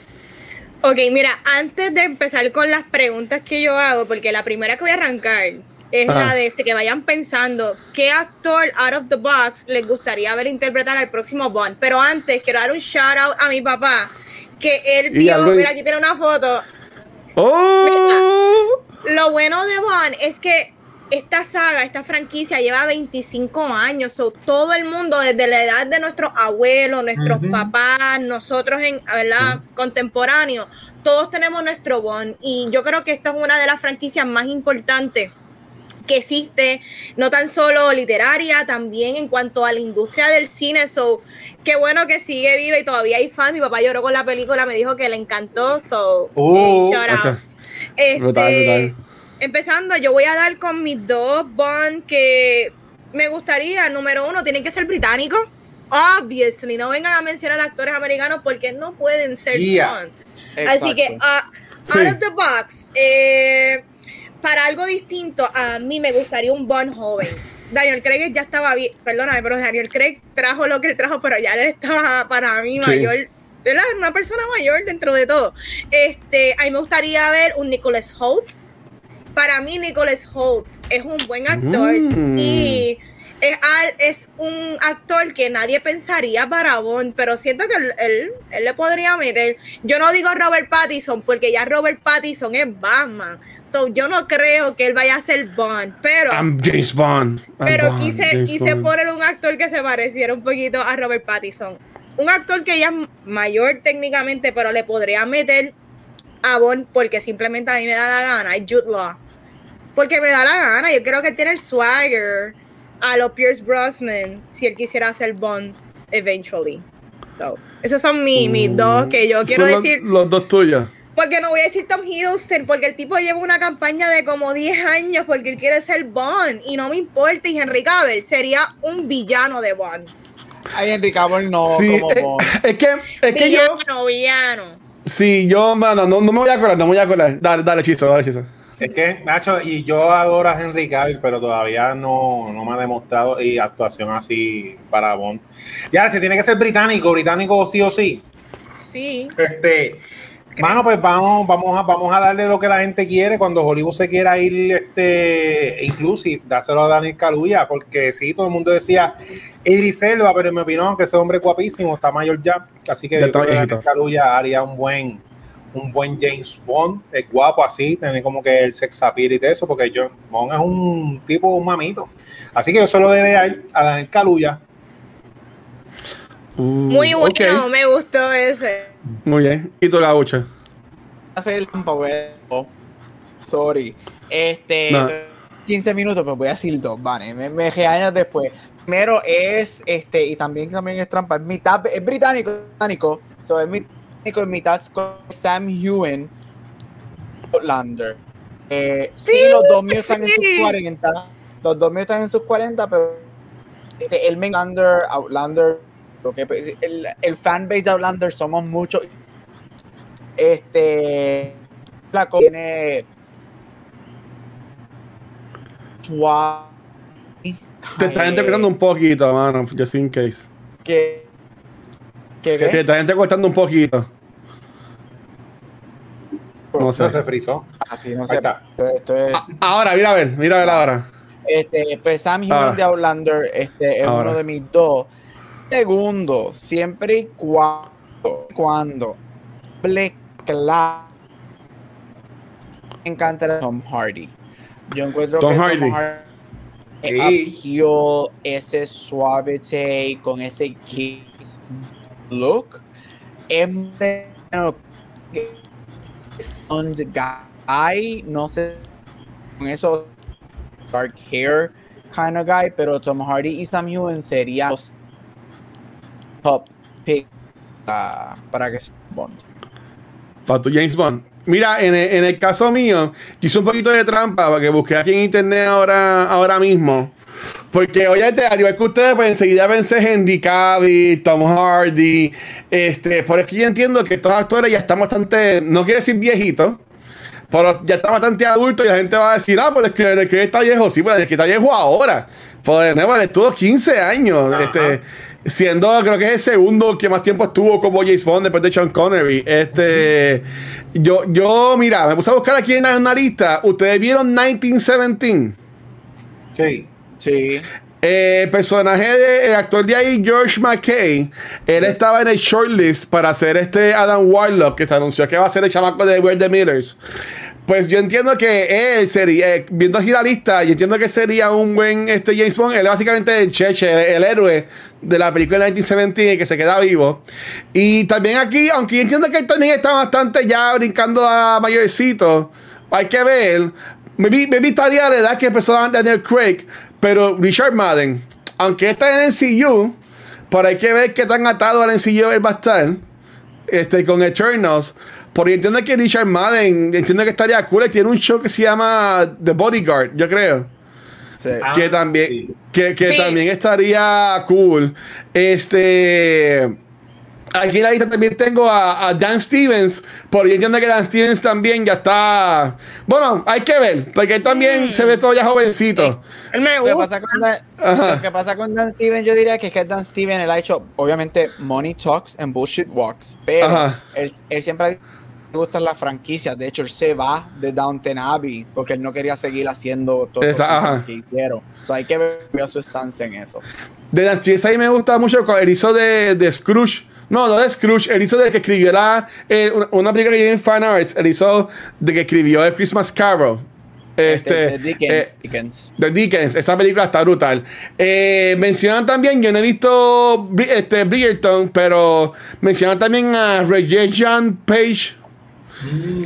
Ok, mira, antes de empezar con las preguntas que yo hago, porque la primera que voy a arrancar es Ajá. la de este, que vayan pensando qué actor out of the box les gustaría ver interpretar al próximo Bond. Pero antes quiero dar un shout out a mi papá, que él vio, algo- mira, aquí tiene una foto. ¡Oh! Lo bueno de Bond es que esta saga, esta franquicia lleva 25 años, so, todo el mundo desde la edad de nuestros abuelos, nuestros papás, nosotros en ¿verdad? contemporáneos, todos tenemos nuestro Bond y yo creo que esta es una de las franquicias más importantes que existe, no tan solo literaria, también en cuanto a la industria del cine. So, qué bueno que sigue viva y todavía hay fans. Mi papá lloró con la película, me dijo que le encantó. So, Uh, shout out. Ocha. Este, Brutal, brutal. Empezando, yo voy a dar con mis dos Bond que me gustaría. Número uno, tienen que ser británicos. Obviously, no vengan a mencionar actores americanos porque no pueden ser Yeah. Bond. Así que, ah, Sí. out of the box, eh, para algo distinto, a mí me gustaría un Bond joven. Daniel Craig ya estaba bien, perdóname, pero Daniel Craig trajo lo que él trajo, pero ya él estaba para mí Sí. mayor, ¿verdad? Una persona mayor dentro de todo. Este, a mí me gustaría ver un Nicholas Holt. Para mí, Nicholas Holt es un buen actor Mm. y es, es un actor que nadie pensaría para Bond, pero siento que él, él- él le podría meter. Yo no digo Robert Pattinson porque ya Robert Pattinson es Batman. So, yo no creo que él vaya a ser Bond, pero, I'm James Bond. I'm pero Bond, quise, James quise Bond. poner un actor que se pareciera un poquito a Robert Pattinson. Un actor que ya es mayor técnicamente, pero le podría meter a Bond porque simplemente a mí me da la gana. Es Jude Law. Porque me da la gana. Yo creo que tiene el swagger a los Pierce Brosnan si él quisiera hacer Bond eventually. So, esos son mi- mis dos que yo quiero Son los- decir. Los, dos tuyos. Porque no voy a decir Tom Hiddleston, porque el tipo lleva una campaña de como 10 años porque él quiere ser Bond y no me importa. Y Henry Cavill sería un villano de Bond. Ay, Henry Cavill no, sí, como eh, Bond. es que, es que yo. villano, villano. Sí, yo, mano, no, no me voy a acordar, no me voy a acordar. Dale, dale, chizo, dale, chizo. Es que, Nacho, y yo adoro a Henry Cavill, pero todavía no, no me ha demostrado y actuación así para Bond. Ya, se tiene que ser británico, británico sí o sí. Sí. Este, mano, pues vamos, vamos a, vamos a darle lo que la gente quiere cuando Hollywood se quiera ir, este, inclusive, dárselo a Daniel Kaluuya, porque sí, todo el mundo decía Idris Elba, pero en mi opinión, que ese hombre es guapísimo, está mayor ya, así que yo creo. Daniel Kaluuya haría un buen, un buen James Bond, es guapo así, tiene como que el sex appeal y todo eso, porque John Bond es un tipo, un mamito, así que yo se lo debe a él, a Daniel Kaluuya. Uh, Muy ok, bueno, me gustó ese. Muy bien. ¿Y tú, la bucha? hacer el a- oh, sorry. Este, No. 15 minutos, pues voy a decir dos, vale, me, me años después. Primero es, este, y también, también es trampa, es mitad, es británico, británico, so es británico, es mitad con Sam Hewen, Outlander. Eh, sí, Sí, los dos míos están en sus sí. 40, los dos míos están en sus 40, pero este, el Outlander, Outlander, lo que, pues, el, el fanbase de Outlander somos muchos. Este, la tiene Te estás interpretando un poquito, mano, just in case. que que, Que te estás interpretando un poquito. No sé. No se frizó. así no Ahí sé está. esto es Ah, Ahora, mira a ver, mira a ver ahora. Este, pues Sam de Outlander este, es Ahora. uno de mis dos. Segundo, siempre y cuando, cuando claro, me encanta Tom Hardy. Yo encuentro Tom que Hardy. Tom Hardy Sí. ese suavete con ese kiss look es bueno son guy no sé con eso dark hair kind of guy pero Tom Hardy y Sam Hewen serían los top pick ah, para que se Bond Para tu James Bond. Mira, en el, en el caso mío, hice un poquito de trampa porque busqué aquí en internet ahora, ahora mismo. Porque, oye, al igual que ustedes, pues enseguida pensé en Henry Cavill, Tom Hardy. Este, por aquí yo entiendo que estos actores ya están bastante, no quiero decir viejitos, pero ya está bastante adulto y la gente va a decir, ah, pues es que el que está viejo, sí, pues el que está viejo ahora. Pues de nuevo, estuvo 15 años, este, siendo, creo que es el segundo que más tiempo estuvo como James Bond después de Sean Connery. Este, yo, yo, mira, me puse a buscar aquí en la lista. Ustedes vieron 1917. Sí. sí Eh, el personaje de el actor de ahí, George McKay, él estaba en el shortlist para hacer este Adam Warlock, que se anunció que va a ser el chamaco de We're the Millers. Pues yo entiendo que él sería, eh, viendo aquí la lista, yo entiendo que sería un buen este James Bond. Él es básicamente el cheche, el, héroe de la película de 1917 que se queda vivo. Y también aquí, aunque yo entiendo que él también está bastante ya brincando a mayorcito, hay que ver. Me estaría la edad que empezó Daniel Craig, pero Richard Madden, aunque está en MCU, pero hay que ver qué tan atado al MCU él va a estar este, con Eternals. Porque entiendo que Richard Madden, entiendo que estaría cool. y Tiene un show que se llama The Bodyguard, yo creo. sí Ah, que también, sí. que, que Sí. también estaría cool. Este. Aquí en la lista también tengo a, a Dan Stevens, porque yo entiendo que Dan Stevens también ya está. Bueno, hay que ver, porque él también se ve todavía jovencito. Él me Lo que, gusta. pasa con Dan, Ajá. lo que pasa con Dan Steven, yo diría que es que Dan Steven, él ha hecho, obviamente, Money Talks and Bullshit Walks, pero él, él siempre le gustan las franquicias. De hecho, él se va de Downton Abbey porque él no quería seguir haciendo todos los que hicieron. So, hay que ver su estancia en eso. De Dan Stevens ahí me gusta mucho el hizo de, de Scrooge. No, no de Scrooge, él hizo de que escribió la, eh, una, una película que en Fan Arts, él hizo de que escribió el Christmas Carol. Este, de Dickens. eh, Dickens. The Dickens, esa película está brutal. Eh, mencionan también, yo no he visto este, Bridgerton, pero mencionan también a Regé-Jean Page.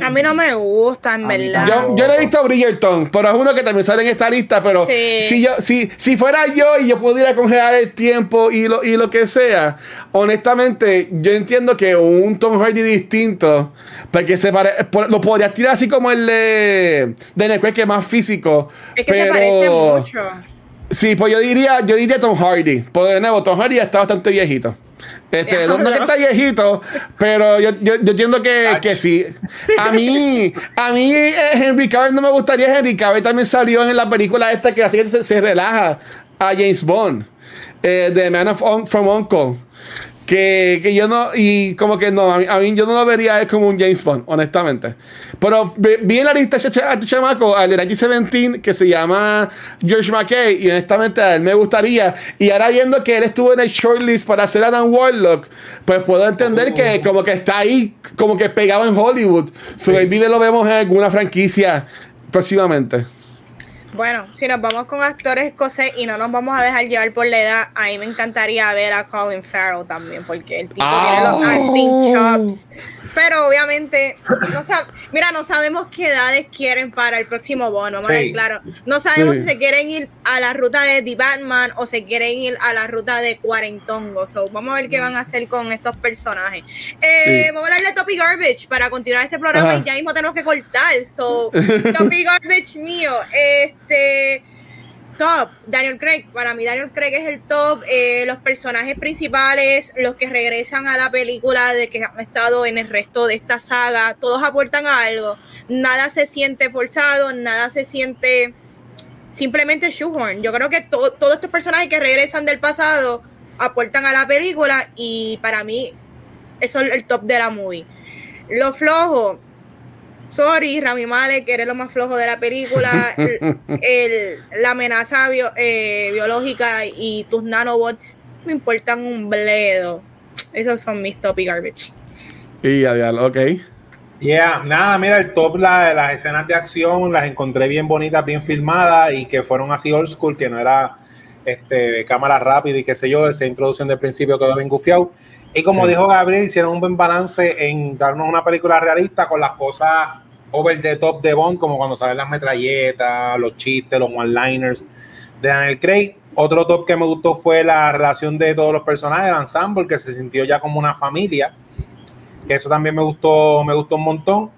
A mí no me gusta, en verdad. Yo, yo no he visto Bridgerton, pero es uno que también sale en esta lista. Pero Sí. si, yo, si, si fuera yo y yo pudiera congelar el tiempo y lo, y lo que sea, honestamente, yo entiendo que un Tom Hardy distinto, porque se pare- lo podrías tirar así como el de Craig, que es más físico. Es que pero, se parece mucho. Sí, pues yo diría, yo diría Tom Hardy. Pues de nuevo, Tom Hardy ya está bastante viejito. Este, que está viejito, pero yo, yo, yo entiendo que, que sí. A mí, a mí eh, Henry Cavill no me gustaría. Henry Cavill también salió en la película esta que así que se, se relaja a James Bond, eh, The Man of from Uncle. Que, que yo no, y como que no, a mí, a mí yo no lo vería él como un James Bond, honestamente. Pero vi, en la lista a este, chamaco, al de 1917, que se llama George McKay, y honestamente a él me gustaría. Y ahora viendo que él estuvo en el shortlist para hacer Adam Warlock, pues puedo entender que como que está ahí, como que pegado en Hollywood. So maybe lo vemos en alguna franquicia próximamente. Bueno, si nos vamos con actores escoceses y no nos vamos a dejar llevar por la edad, a mí me encantaría ver a Colin Farrell también, porque el tipo tiene los acting chops. Pero obviamente, no mira, no sabemos qué edades quieren para el próximo vamos a ver claro. No sabemos si se quieren ir a la ruta de The Batman o se quieren ir a la ruta de Cuarentongo. So, vamos a ver qué van a hacer con estos personajes. Eh, Vamos a hablar de Topi Garbage para continuar este programa y ya mismo tenemos que cortar. So, Topi Garbage mío, este top, Daniel Craig. Para mí Daniel Craig es el top. Eh, los personajes principales, los que regresan a la película de que han estado en el resto de esta saga, todos aportan algo. Nada se siente forzado, nada se siente simplemente shoehorn. Yo creo que todos estos personajes que regresan del pasado aportan a la película y para mí eso es el top de la movie. Lo flojo, sorry, Rami Malek, que eres lo más flojo de la película, el, la amenaza eh, biológica y tus nanobots me importan un bledo. Esos son mis top y garbage. Y ya, ok. Yeah, nada, mira, el top, la, las escenas de acción las encontré bien bonitas, bien filmadas y que fueron así old school, que no era este, de cámara rápida y qué sé yo, esa introducción del principio quedó bien gufiado. Y como dijo Gabriel, hicieron un buen balance en darnos una película realista con las cosas over the top de Bond, como cuando salen las metralletas, los chistes, los one-liners de Daniel Craig. Otro top que me gustó fue la relación de todos los personajes del ensemble, que se sintió ya como una familia. Eso también me gustó, me gustó un montón.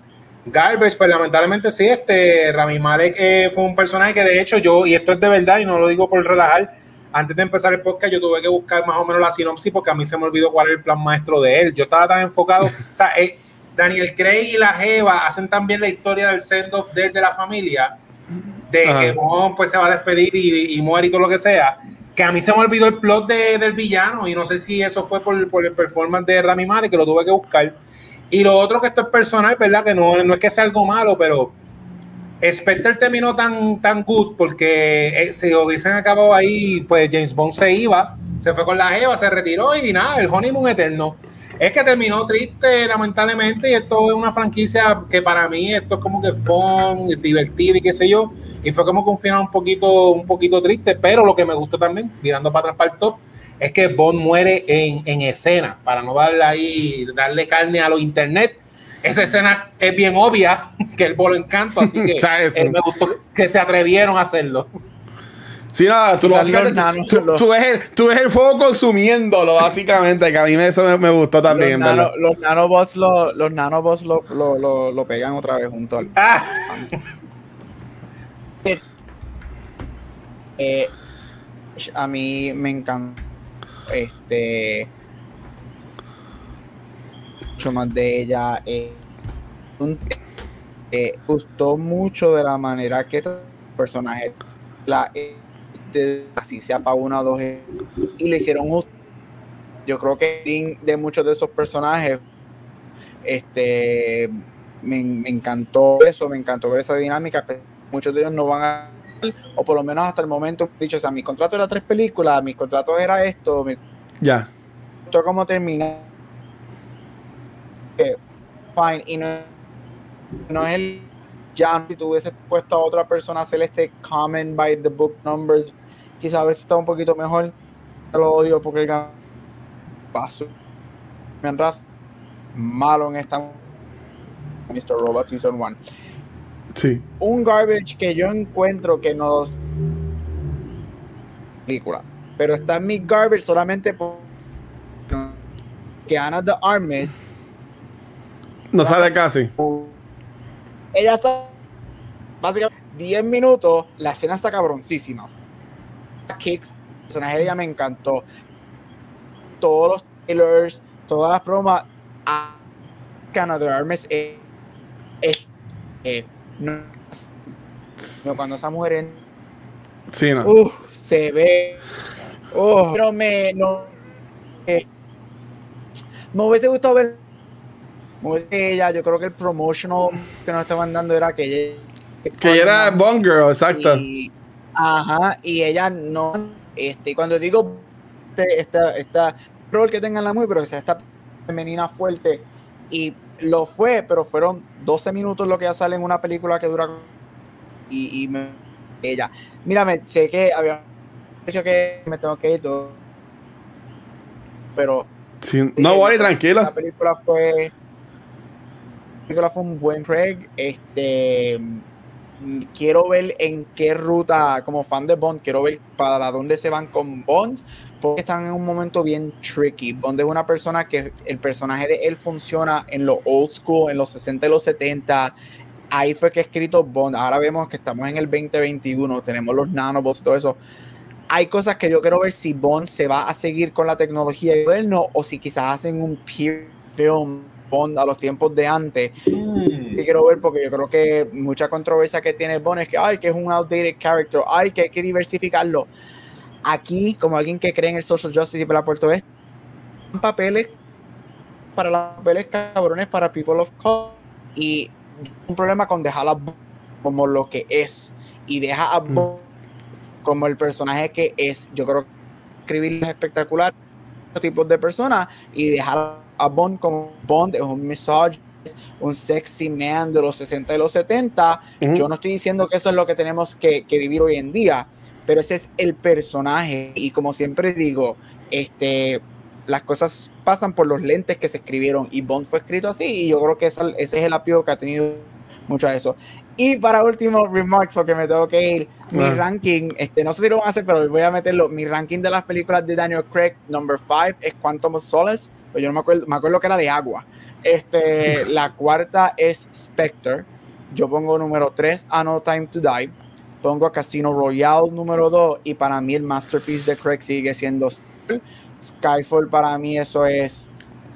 Garbage, pues lamentablemente sí, este Rami Malek eh, fue un personaje que de hecho yo, y esto es de verdad y no lo digo por relajar, antes de empezar el podcast yo tuve que buscar más o menos la sinopsis porque a mí se me olvidó cuál era el plan maestro de él. Yo estaba tan enfocado, o sea, eh, Daniel Craig y la Jeva hacen también la historia del send-off de, la familia, de que Bond pues se va a despedir y, muere y todo lo que sea. Que a mí se me olvidó el plot del villano y no sé si eso fue por, el performance de Rami Malek que lo tuve que buscar. Y lo otro que esto es personal, ¿verdad? Que no, no es que sea algo malo, pero Spectre terminó tan, tan good porque eh, si hubiesen acabado ahí, pues James Bond se iba, se fue con la Eva, se retiró y nada, el honeymoon eterno. Es que terminó triste, lamentablemente, y esto es una franquicia que para mí esto es como que fun, divertido y qué sé yo, y fue como que un un poquito, un poquito triste, pero lo que me gustó también, mirando para atrás para el top, es que Bond muere en, en escena, para no darle ahí, darle carne a los internet, esa escena es bien obvia que el bolo encanto, así que eh, me gustó que se atrevieron a hacerlo. Sí, no, tú, lo tú, ves el, tú, ves el, fuego consumiéndolo, básicamente, que a mí eso me, gustó también. Los, nanobots, lo, los nanobots lo, lo, lo, pegan otra vez junto al. Ah. Eh, a mí me encanta este mucho más de ella eh, eh, gustó mucho de la manera que el personaje la eh, así se apagó una o dos y le hicieron justo. Yo creo que de muchos de esos personajes, este, me, encantó eso, me encantó ver esa dinámica. Muchos de ellos no van a, o por lo menos hasta el momento, dicho, o sea, mi contrato era tres películas, mi contrato era esto, ya. Esto como termina. Fine, y no, no es el ya si tú hubieses puesto a otra persona a hacer este comment by the book numbers quizás a veces está un poquito mejor. Lo odio porque el paso. malo en esta Mr. Robot Season 1. Sí. Un garbage que yo encuentro que no película, pero está en mi garbage solamente por que Ana de Armes no sale casi. Ella está básicamente 10 minutos, la escena está cabroncísima. Kicks, el personaje de ella me encantó. Todos los trailers, todas las bromas. Canada Armes es, eh, no, cuando esa mujer en, sí, no. se ve pero me no eh, me hubiese gustado ver ella yo creo que el promotional que nos estaban dando era que ella que era Bond Girl exacto Ajá, y ella no, este, cuando digo esta, esta rol que tenga la muy, pero que sea esta femenina fuerte, y lo fue, pero fueron 12 minutos lo que ya sale en una película que dura y, y me ella. Mírame, sé que había dicho que me tengo que ir todo, pero Sí, no, la tranquila. película fue la película fue un buen Craig este quiero ver en qué ruta como fan de Bond quiero ver para dónde se van con Bond porque están en un momento bien tricky. Bond es una persona que el personaje de él funciona en los old school en los 60 y los 70 ahí fue que he escrito Bond. Ahora vemos que estamos en el 2021 tenemos los nanobots y todo eso. Hay cosas que yo quiero ver si Bond se va a seguir con la tecnología moderno o si quizás hacen un peer film Bond a los tiempos de antes. Mm. Que quiero ver porque yo creo que mucha controversia que tiene Bond es que, ay, que es un outdated character, ay, que hay que diversificarlo. Aquí, como alguien que cree en el social justice y para Puerto Este, papeles para los papeles cabrones para people of color y un problema con dejar a Bond como lo que es y deja a Bond como el personaje que es. Yo creo que escribir es espectacular tipos de personas y dejar a Bond como Bond es un misogynist, un sexy man de los 60 y los 70. Ujú. Yo no estoy diciendo que eso es lo que tenemos que, que vivir hoy en día, pero ese es el personaje y como siempre digo, este las cosas pasan por los lentes que se escribieron y Bond fue escrito así y yo creo que esa- ese es el apego que ha tenido mucho de eso. Y para último, remarks, porque me tengo que ir, mi Ah. ranking, este, no sé si lo van a hacer, pero voy a meterlo, mi ranking de las películas de Daniel Craig, number 5 es Quantum of Solace, pues yo no me acuerdo, me acuerdo que era de agua. Este, la cuarta es Spectre, yo pongo número 3 a No Time to Die, pongo a Casino Royale número 2 y para mí el masterpiece de Craig sigue siendo Skyfall, para mí eso es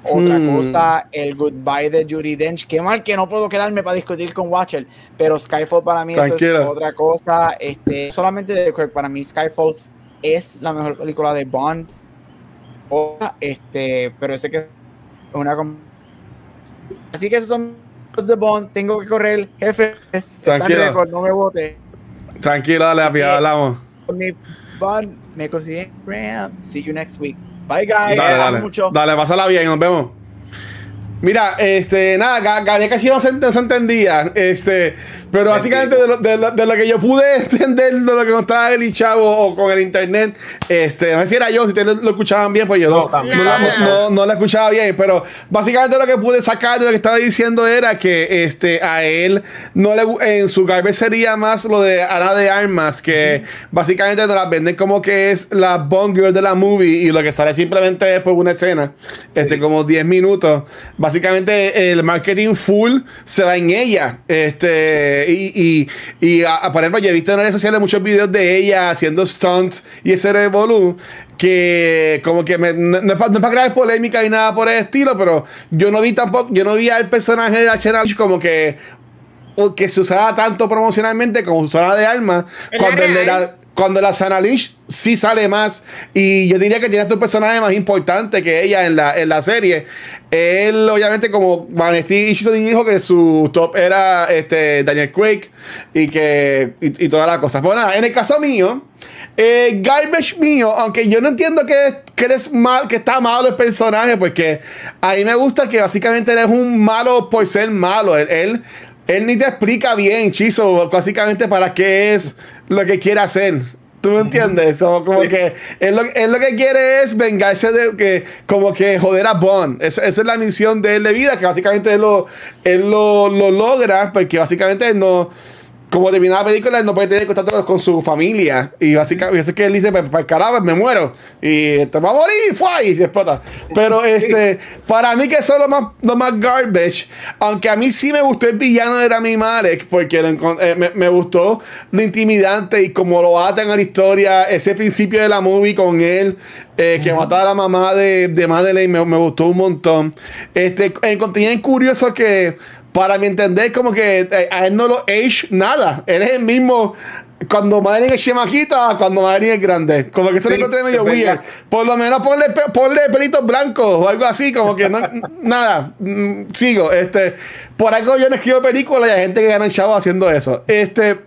otra Hmm. cosa, el goodbye de Judy Dench, qué mal que no puedo quedarme para discutir con Watcher, pero Skyfall para mí eso es otra cosa, este, solamente de Craig, para mí Skyfall es la mejor película de Bond, Otra, este, pero sé que es una así que esos son los de Bond, tengo que correr, jefe, Tranquilo. récord, no me vote, Tranquila, dale, papi, hablamos. con mi Bond me consiguen Graham, see you next week, bye guys, Dale, dale. mucho. Dale, pásala bien, nos vemos. Mira, este, nada, Ga- Gabriel casi no se, ent- se entendía, este, pero básicamente de lo, de, lo, de lo que yo pude entender de lo que contaba el chavo o con el internet, este, no sé si era yo, si ustedes lo, lo escuchaban bien, pues yo no, No, también. no, la- no, no- no la escuchaba bien, pero básicamente lo que pude sacar de lo que estaba diciendo era que este, a él no le en su garbage sería más lo de Ana de Armas, que básicamente nos las venden como que es la Bond Girl de la movie y lo que sale simplemente es por una escena, este, como 10 minutos. Básicamente el marketing full se va en ella. Este, y, y, y a, a- por ejemplo, yo he visto en redes sociales muchos videos de ella haciendo stunts y ese revolú que como que me- no, no es para crear polémica ni nada por el estilo, pero yo no vi tampoco, yo no vi al personaje de Ashera como que que se usaba tanto promocionalmente como su zona de Es cuando real. la- cuando la Sana Lynch sí sale más y yo diría que tiene tu personaje más importante que ella en la, en la serie él obviamente como Vanesti Ishizo dijo que su top era este Daniel Craig y que y, y todas las cosas nada en el caso mío eh, garbage mío, aunque yo no entiendo que, que eres mal, que está malo el personaje, porque a mí me gusta que básicamente eres un malo por ser malo. Él, él, él ni te explica bien, Chizo, básicamente para qué es lo que quiere hacer. ¿Tú me entiendes? Como que él lo, él lo que quiere es vengarse de que, como que joder a Bond. Esa, esa es la misión de él de vida, que básicamente él lo, él lo, lo logra, porque básicamente él no como termina la película, él no puede tener contacto con su familia. Y básicamente, eso es que él dice, para el carajo, me muero. Y te va a morir, fue y se explota. Pero este, para mí que eso es lo más, lo más garbage. Aunque a mí sí me gustó el villano de Rami Malek, porque eh, me, me gustó lo intimidante y como lo atan a la historia, ese principio de la movie con él, eh, que mataba a la mamá de, de Madeleine, me, me gustó un montón. Este, encontré curioso que para mi entender, como que eh, a él no lo age nada. Él es el mismo cuando Madeline es chemaquita, cuando Madeline es grande. Como que eso lo Sí, encontré medio weird. Por lo menos ponle, ponle pelitos blancos o algo así, como que no, nada. Mm, Sigo. Este, por algo yo no escribo películas y hay gente que gana chavo haciendo eso. Este,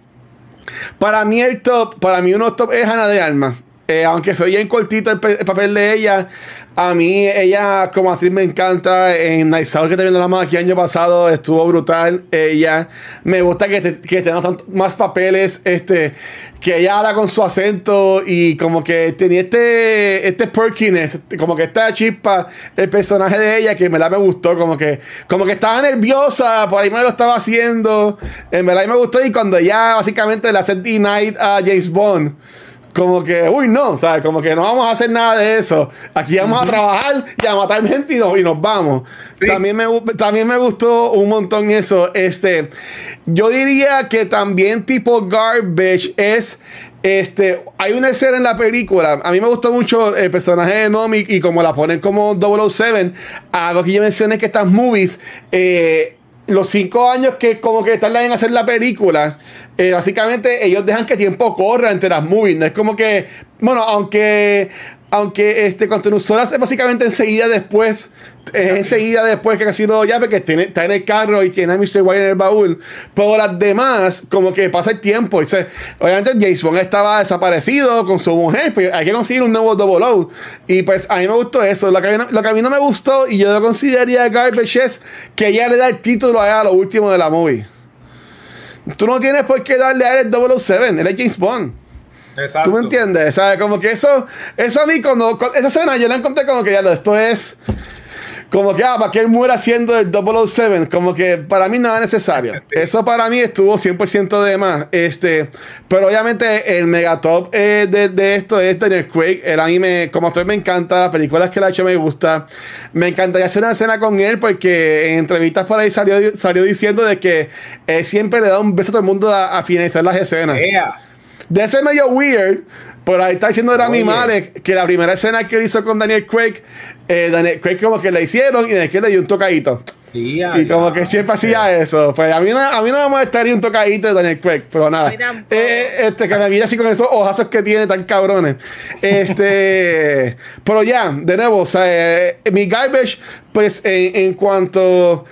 para mí el top, para mí uno top es Ana de Armas. Eh, aunque fue bien cortito el, el, papel de ella, a mí ella como actriz me encanta. En Night Out que también hablamos aquí año pasado estuvo brutal. Ella me gusta que, te, que más papeles, este, que ella habla con su acento y como que tenía este, este perkiness, como que esta chispa, el personaje de ella que en verdad me gustó, como que, como que estaba nerviosa, por ahí me lo estaba haciendo, en verdad me gustó y cuando ella básicamente le hace D-Night a James Bond como que, uy, no, ¿sabes? Como que no vamos a hacer nada de eso. Aquí vamos a trabajar y a matar gente y nos, vamos. Sí. También, me, también me gustó un montón eso. Este, yo diría que también tipo garbage es este, hay una escena en la película. A mí me gustó mucho el personaje de Nomi y como la ponen como 007. Algo que yo mencioné que estas movies, eh, los cinco años que como que están en hacer la película, eh, básicamente ellos dejan que tiempo corra entre las movies. No es como que, bueno, aunque aunque este Solas es básicamente enseguida después, es enseguida después que ha sido ya, porque tiene, está en el carro y tiene a Mr. White en el baúl. Pero las demás, como que pasa el tiempo. Y obviamente James Bond estaba desaparecido con su mujer, pues hay que conseguir un nuevo Double O. Y pues a mí me gustó eso. Lo que, a mí no, lo que a mí no me gustó, y yo lo consideraría garbage, es que ella le da el título a ella a lo último de la movie. Tú no tienes por qué darle a él el 007, él es James Bond. Exacto. ¿Tú me entiendes? ¿Sabes? Como que eso, eso a mí, cuando, esa escena yo la encontré como que ya lo, esto es como que, ah, para que él muera haciendo el 007, como que para mí era necesario. Eso para mí estuvo 100% de más. Este, pero obviamente el megatop eh, de, de, esto es Daniel Craig. El anime, como usted me encanta, las películas que le ha hecho me gusta. Me encantaría hacer una escena con él porque en entrevistas por ahí salió, salió diciendo de que él siempre le da un beso a todo el mundo a, a finalizar las escenas. Yeah. De ese medio weird, por ahí está diciendo Rami Malek que la primera escena que hizo con Daniel Craig, eh, Daniel Craig como que le hicieron y después le dio un tocadito. Yeah, y como yeah, que siempre hacía eso. Pues a mí, no, a mí no me molestaría un tocadito de Daniel Craig, pero nada. Eh, este, que me mira así con esos ojazos que tiene tan cabrones. Este, pero ya, de nuevo, o sea, eh, mi garbage, pues en, en cuanto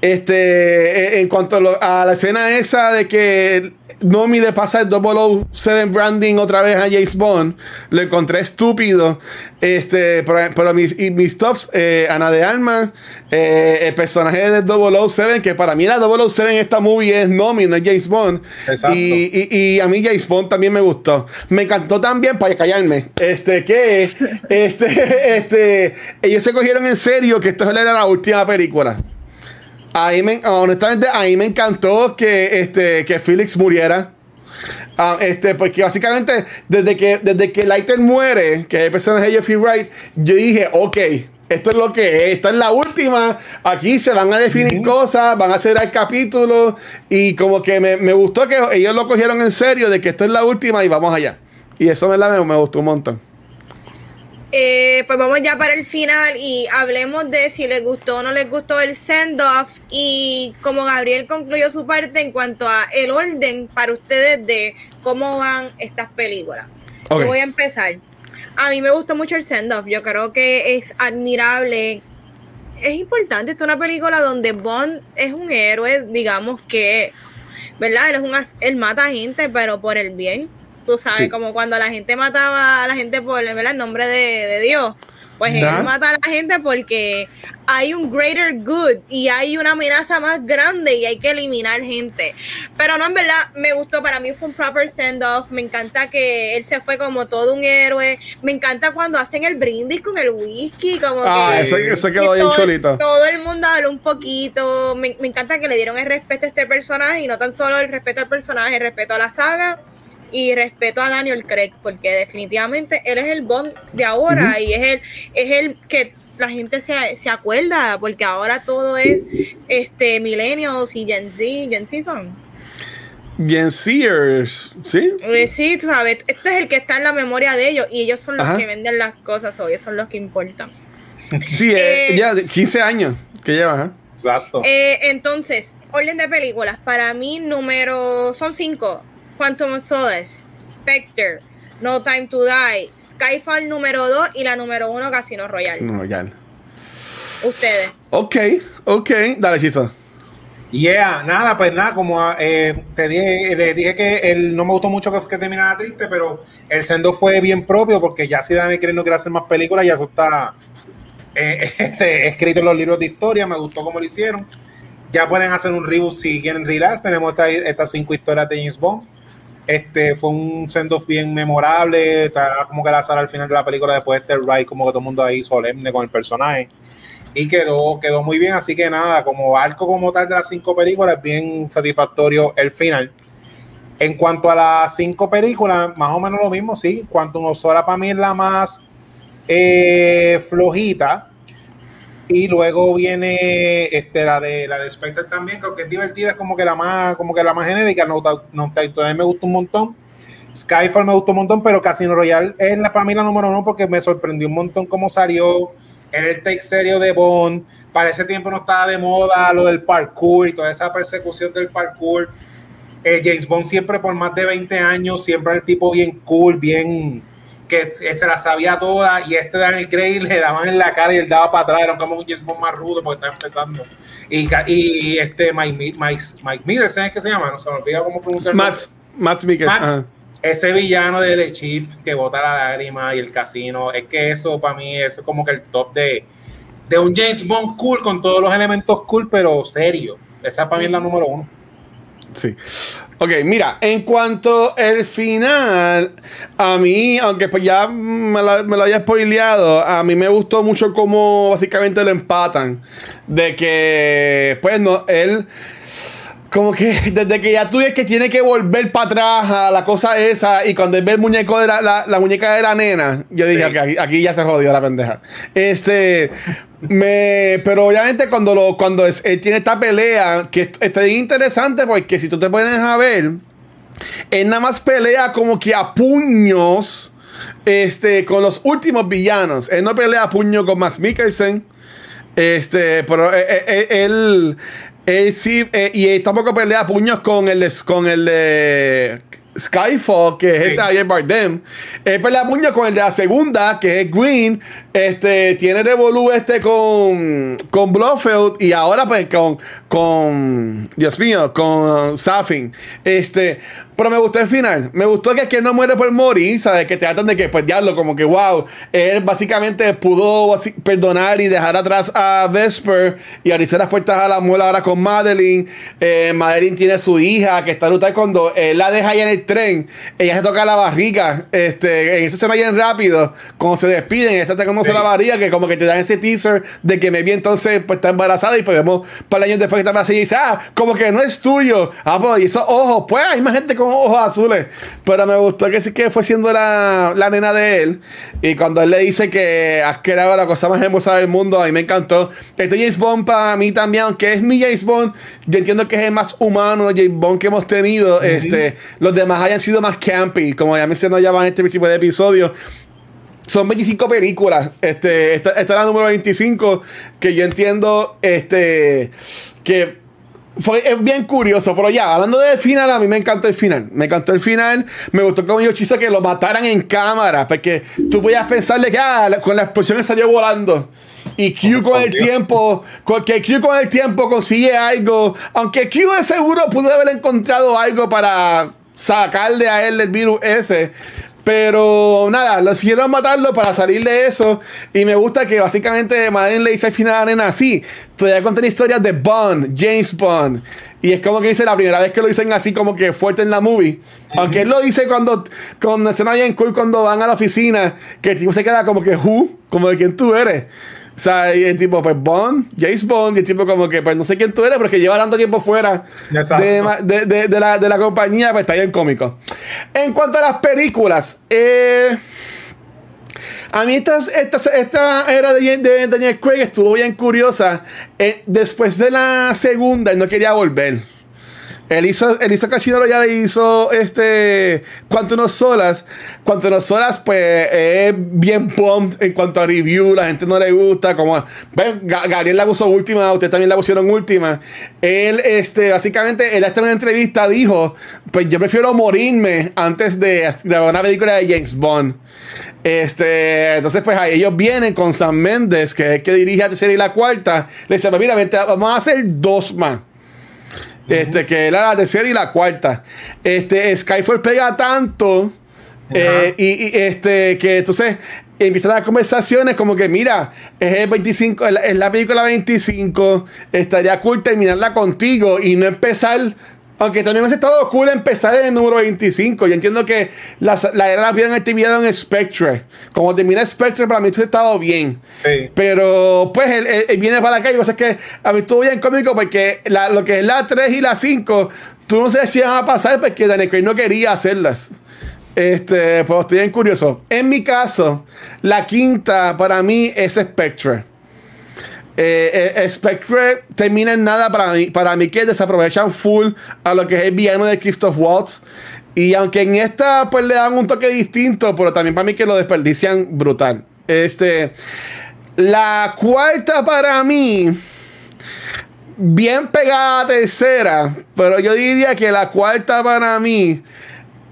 este, en cuanto a la escena esa de que Nomi le pasa el 007 branding otra vez a James Bond. Lo encontré estúpido. Este, pero, mis, mis tops, eh, Ana de Alma, eh, el personaje de 007, que para mí la 007 en esta movie es Nomi, no es James Bond. Y, y, y, a mí James Bond también me gustó. Me encantó también, para callarme, este, que este, este, ellos se cogieron en serio que esto era la última película. Ahí me, honestamente, a mí me encantó que, este, que Felix muriera. Uh, este, porque básicamente, desde que, desde que Lighter muere, que es el personaje de Jeffrey Wright, yo dije, ok, esto es lo que es, esta es la última. Aquí se van a definir cosas, van a hacer el capítulo. Y como que me, me, gustó que ellos lo cogieron en serio de que esto es la última y vamos allá. Y eso me, me, me gustó un montón. Eh, pues vamos ya para el final y hablemos de si les gustó o no les gustó el send-off y como Gabriel concluyó su parte en cuanto a el orden para ustedes de cómo van estas películas. Okay. Voy a empezar. A mí me gustó mucho el send-off. Yo creo que es admirable. Es importante. Esta es una película donde Bond es un héroe, digamos que, ¿verdad? Él, es un, él mata gente, pero por el bien tú sabes, sí. como cuando la gente mataba a la gente por el nombre de, de Dios. Pues él mata a la gente porque hay un greater good y hay una amenaza más grande y hay que eliminar gente. Pero no, en verdad, me gustó. Para mí fue un proper send-off. Me encanta que él se fue como todo un héroe. Me encanta cuando hacen el brindis con el whisky. Como ah, que, ese, ese quedó bien cholito. Todo el mundo habló un poquito. Me, me encanta que le dieron el respeto a este personaje y no tan solo el respeto al personaje, el respeto a la saga y respeto a Daniel Craig porque definitivamente él es el Bond de ahora uh -huh. y es el es el que la gente se, se, acuerda porque ahora todo es este millennials y Gen Z, Gen Z son. Gen Zers, ¿sí? Pues sí, tú sabes, este es el que está en la memoria de ellos y ellos son los Ajá. que venden las cosas ellos son los que importan. Sí, eh, ya 15 años que lleva, ¿eh? Exacto. Eh, entonces, orden de películas, para mí número son cinco. Quantum of Solace, Spectre, No Time to Die, Skyfall número 2 y la número 1 Casino Royale. Casino Royale. Ustedes. Ok, ok. Dale, Chisa. Yeah, nada, pues nada, como eh, te dije, le dije que él no me gustó mucho que, que terminara triste, pero el sendo fue bien propio porque ya si Daniel Craig no quiere hacer más películas, ya eso está eh, este, escrito en los libros de historia, me gustó cómo lo hicieron. Ya pueden hacer un reboot si quieren relax, tenemos estas cinco historias de James Bond. Este fue un send-off bien memorable, está como que la sala al final de la película después de este ride, como que todo el mundo ahí solemne con el personaje y quedó, quedó muy bien. Así que nada, como arco como tal de las cinco películas, bien satisfactorio el final. En cuanto a las cinco películas, más o menos lo mismo, sí. Quantum of Sora para mí es la más eh, flojita. Y luego viene este, la de la de Spectre también, que es divertida, es como que la más, como que la más genérica. No, no, todavía me gusta un montón. Skyfall me gustó un montón, pero Casino Royale es la, para mí la número uno porque me sorprendió un montón cómo salió era el take serio de Bond. Para ese tiempo no estaba de moda lo del parkour y toda esa persecución del parkour. Eh, James Bond siempre por más de 20 años, siempre el tipo bien cool, bien que se la sabía toda y este Daniel Craig le daban en la cara y él daba para atrás, era como un James Bond más rudo porque estaba empezando. Y, y este Mike, Mike, Mike ¿sabes qué se llama? No se me olvida cómo pronunciarlo. Max, Max Mikkelsen ese villano de The Chief que bota la lágrima y el casino, es que eso para mí es como que el top de, de un James Bond cool con todos los elementos cool, pero serio. Esa para mí es la número uno. Sí. Ok, mira, en cuanto al final, a mí, aunque pues ya me lo, me lo haya spoileado, a mí me gustó mucho cómo básicamente lo empatan. De que, pues no, él como que desde que ya tú ves que tiene que volver para atrás a la cosa esa y cuando él ve el muñeco de la, la, muñeca de la nena, yo dije que aquí, ya se jodió la pendeja. Este, me, pero obviamente cuando lo, cuando es, él tiene esta pelea, que está interesante porque si tú te pones a ver, él nada más pelea como que a puños, este, con los últimos villanos. Él no pelea a puño con Max Mikkelsen. Este, pero eh, eh, eh, él, él, sí, y tampoco pelea puños con el, con el de Skyfall, que es este Javier Bardem. Él pelea puños con el de la segunda, que es Green. Este, tiene Revolu este con, con Blofeld y ahora pues con, con, Dios mío, con Safin. Este, pero me gustó el final. Me gustó que, que no muere por morir, ¿sabes? Que te tratan de que, pues, diablo, como que, wow. Él básicamente pudo perdonar y dejar atrás a Vesper y abrirse las puertas a la muela ahora con Madeline. Eh, Madeline tiene su hija que está brutal cuando él la deja ahí en el tren. Ella se toca la barriga. Este, en esa escena bien rápido, cuando se despiden, está tocándose la barriga, que como que te dan ese teaser de que me vi entonces, pues, está embarazada y pues vemos para años después que está así y dice, ah, como que no es tuyo. Ah, pues, y esos ojos, pues, hay más gente ojos azules. Pero me gustó que sí que fue siendo la, la nena de él. Y cuando él le dice que has creado la cosa más hermosa del mundo, a mí me encantó. Este James Bond para mí también, aunque es mi James Bond, yo entiendo que es el más humano James Bond que hemos tenido. este, los demás hayan sido más campy, como ya mencionó ya en este tipo de episodio son 25 películas. Este, esta, esta, es la número 25. Que yo entiendo este, que fue es bien curioso, pero ya, hablando del final, a mí me encantó el final. Me encantó el final. Me gustó como yo quiso que lo mataran en cámara, porque tú podías pensarle que ah, con la explosión salió volando. Y Q con el tiempo, que Q con el tiempo consigue algo. Aunque Q de seguro pudo haber encontrado algo para sacarle a él el virus ese. Pero nada, lo siguieron matarlo para salir de eso. Y me gusta que básicamente Madeleine le dice al final a Nena así. Todavía contiene historias de Bond, James Bond. Y es como que dice la primera vez que lo dicen así como que fuerte en la movie. Aunque él lo dice cuando, cuando escena bien cool cuando van a la oficina. Que el tipo se queda como que, who? Como de quién tú eres. O sea, y el tipo, pues Bond, James Bond, y el tipo como que, pues no sé quién tú eres, pero que lleva tanto tiempo fuera de, de, de, la, de la compañía, pues está bien cómico. En cuanto a las películas, eh, a mí esta, esta, esta era de, Daniel Craig estuvo bien curiosa. Eh, después de la segunda, él no quería volver. Él hizo, él hizo Casino Royale hizo este Cuanto nos solas. Cuanto nos solas, pues es bien pumped en cuanto a review. La gente no le gusta. Como ven, Gabriel la puso última, usted también la pusieron última. Él, este, básicamente, él hasta en una entrevista dijo: Pues yo prefiero morirme antes de, de una película de James Bond. Este, entonces, pues ahí ellos vienen con Sam Mendes, que es el que dirige la tercera y la cuarta. Le dicen: pues, Mira, vente, vamos a hacer dos más. Este, que era la tercera y la cuarta. Este, Skyfall pega tanto. eh, y, y, este, que entonces empiezan las conversaciones como que, mira, es el 25, es la, es la película 25, estaría cool terminarla contigo y no empezar, aunque también hubiese estado cool empezar en el número 25. Yo entiendo que la, la era la vida actividad en Spectre. Como termina Spectre, para mí ha estado bien. Sí. Pero pues él, él- él viene para acá y pasa es que a mí estuvo bien cómico porque la- lo que es la 3 y la 5, tú no sabes si van a pasar porque Daniel Craig no quería hacerlas. Este, pues estoy bien curioso. En mi caso, la quinta para mí es Spectre. Eh, eh, Spectre termina en nada para mí, para mí que desaprovechan full a lo que es el villano de Christoph Waltz. Y aunque en esta pues le dan un toque distinto, pero también para mí que lo desperdician brutal. Este, la cuarta para mí, bien pegada a tercera, pero yo diría que la cuarta para mí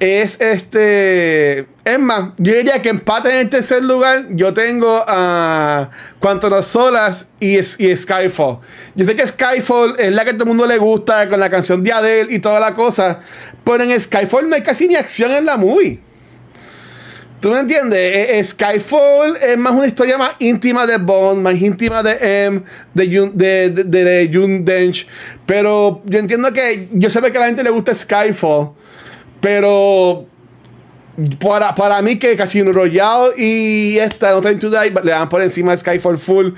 es este. Es más, yo diría que empate en el tercer lugar. Yo tengo a Quantum Solas y, y Skyfall. Yo sé que Skyfall es la que a todo el mundo le gusta con la canción de Adele y toda la cosa. Pero en Skyfall no hay casi ni acción en la movie. ¿Tú me entiendes? Eh, eh, Skyfall es más una historia más íntima de Bond, más íntima de M, de Jun, de, de, de, de June Dench. Pero yo entiendo que yo sé que a la gente le gusta Skyfall. Pero para, para mí que Casino Royale y esta No Time to Die le dan por encima de Skyfall Full.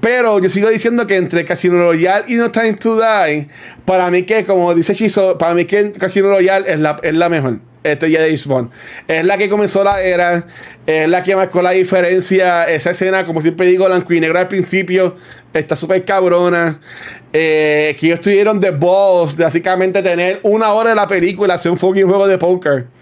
Pero yo sigo diciendo que entre Casino Royale y No Time to Die, para mí que, como dice Chizo, para mí que Casino Royale es la, es la mejor. Este James Bond. Es la que comenzó la era, es la que marcó la diferencia. Esa escena, como siempre digo, blanco y negro al principio, está súper cabrona. Eh, que ellos tuvieron de boss, de básicamente tener una hora de la película, hacer un fucking juego de póker.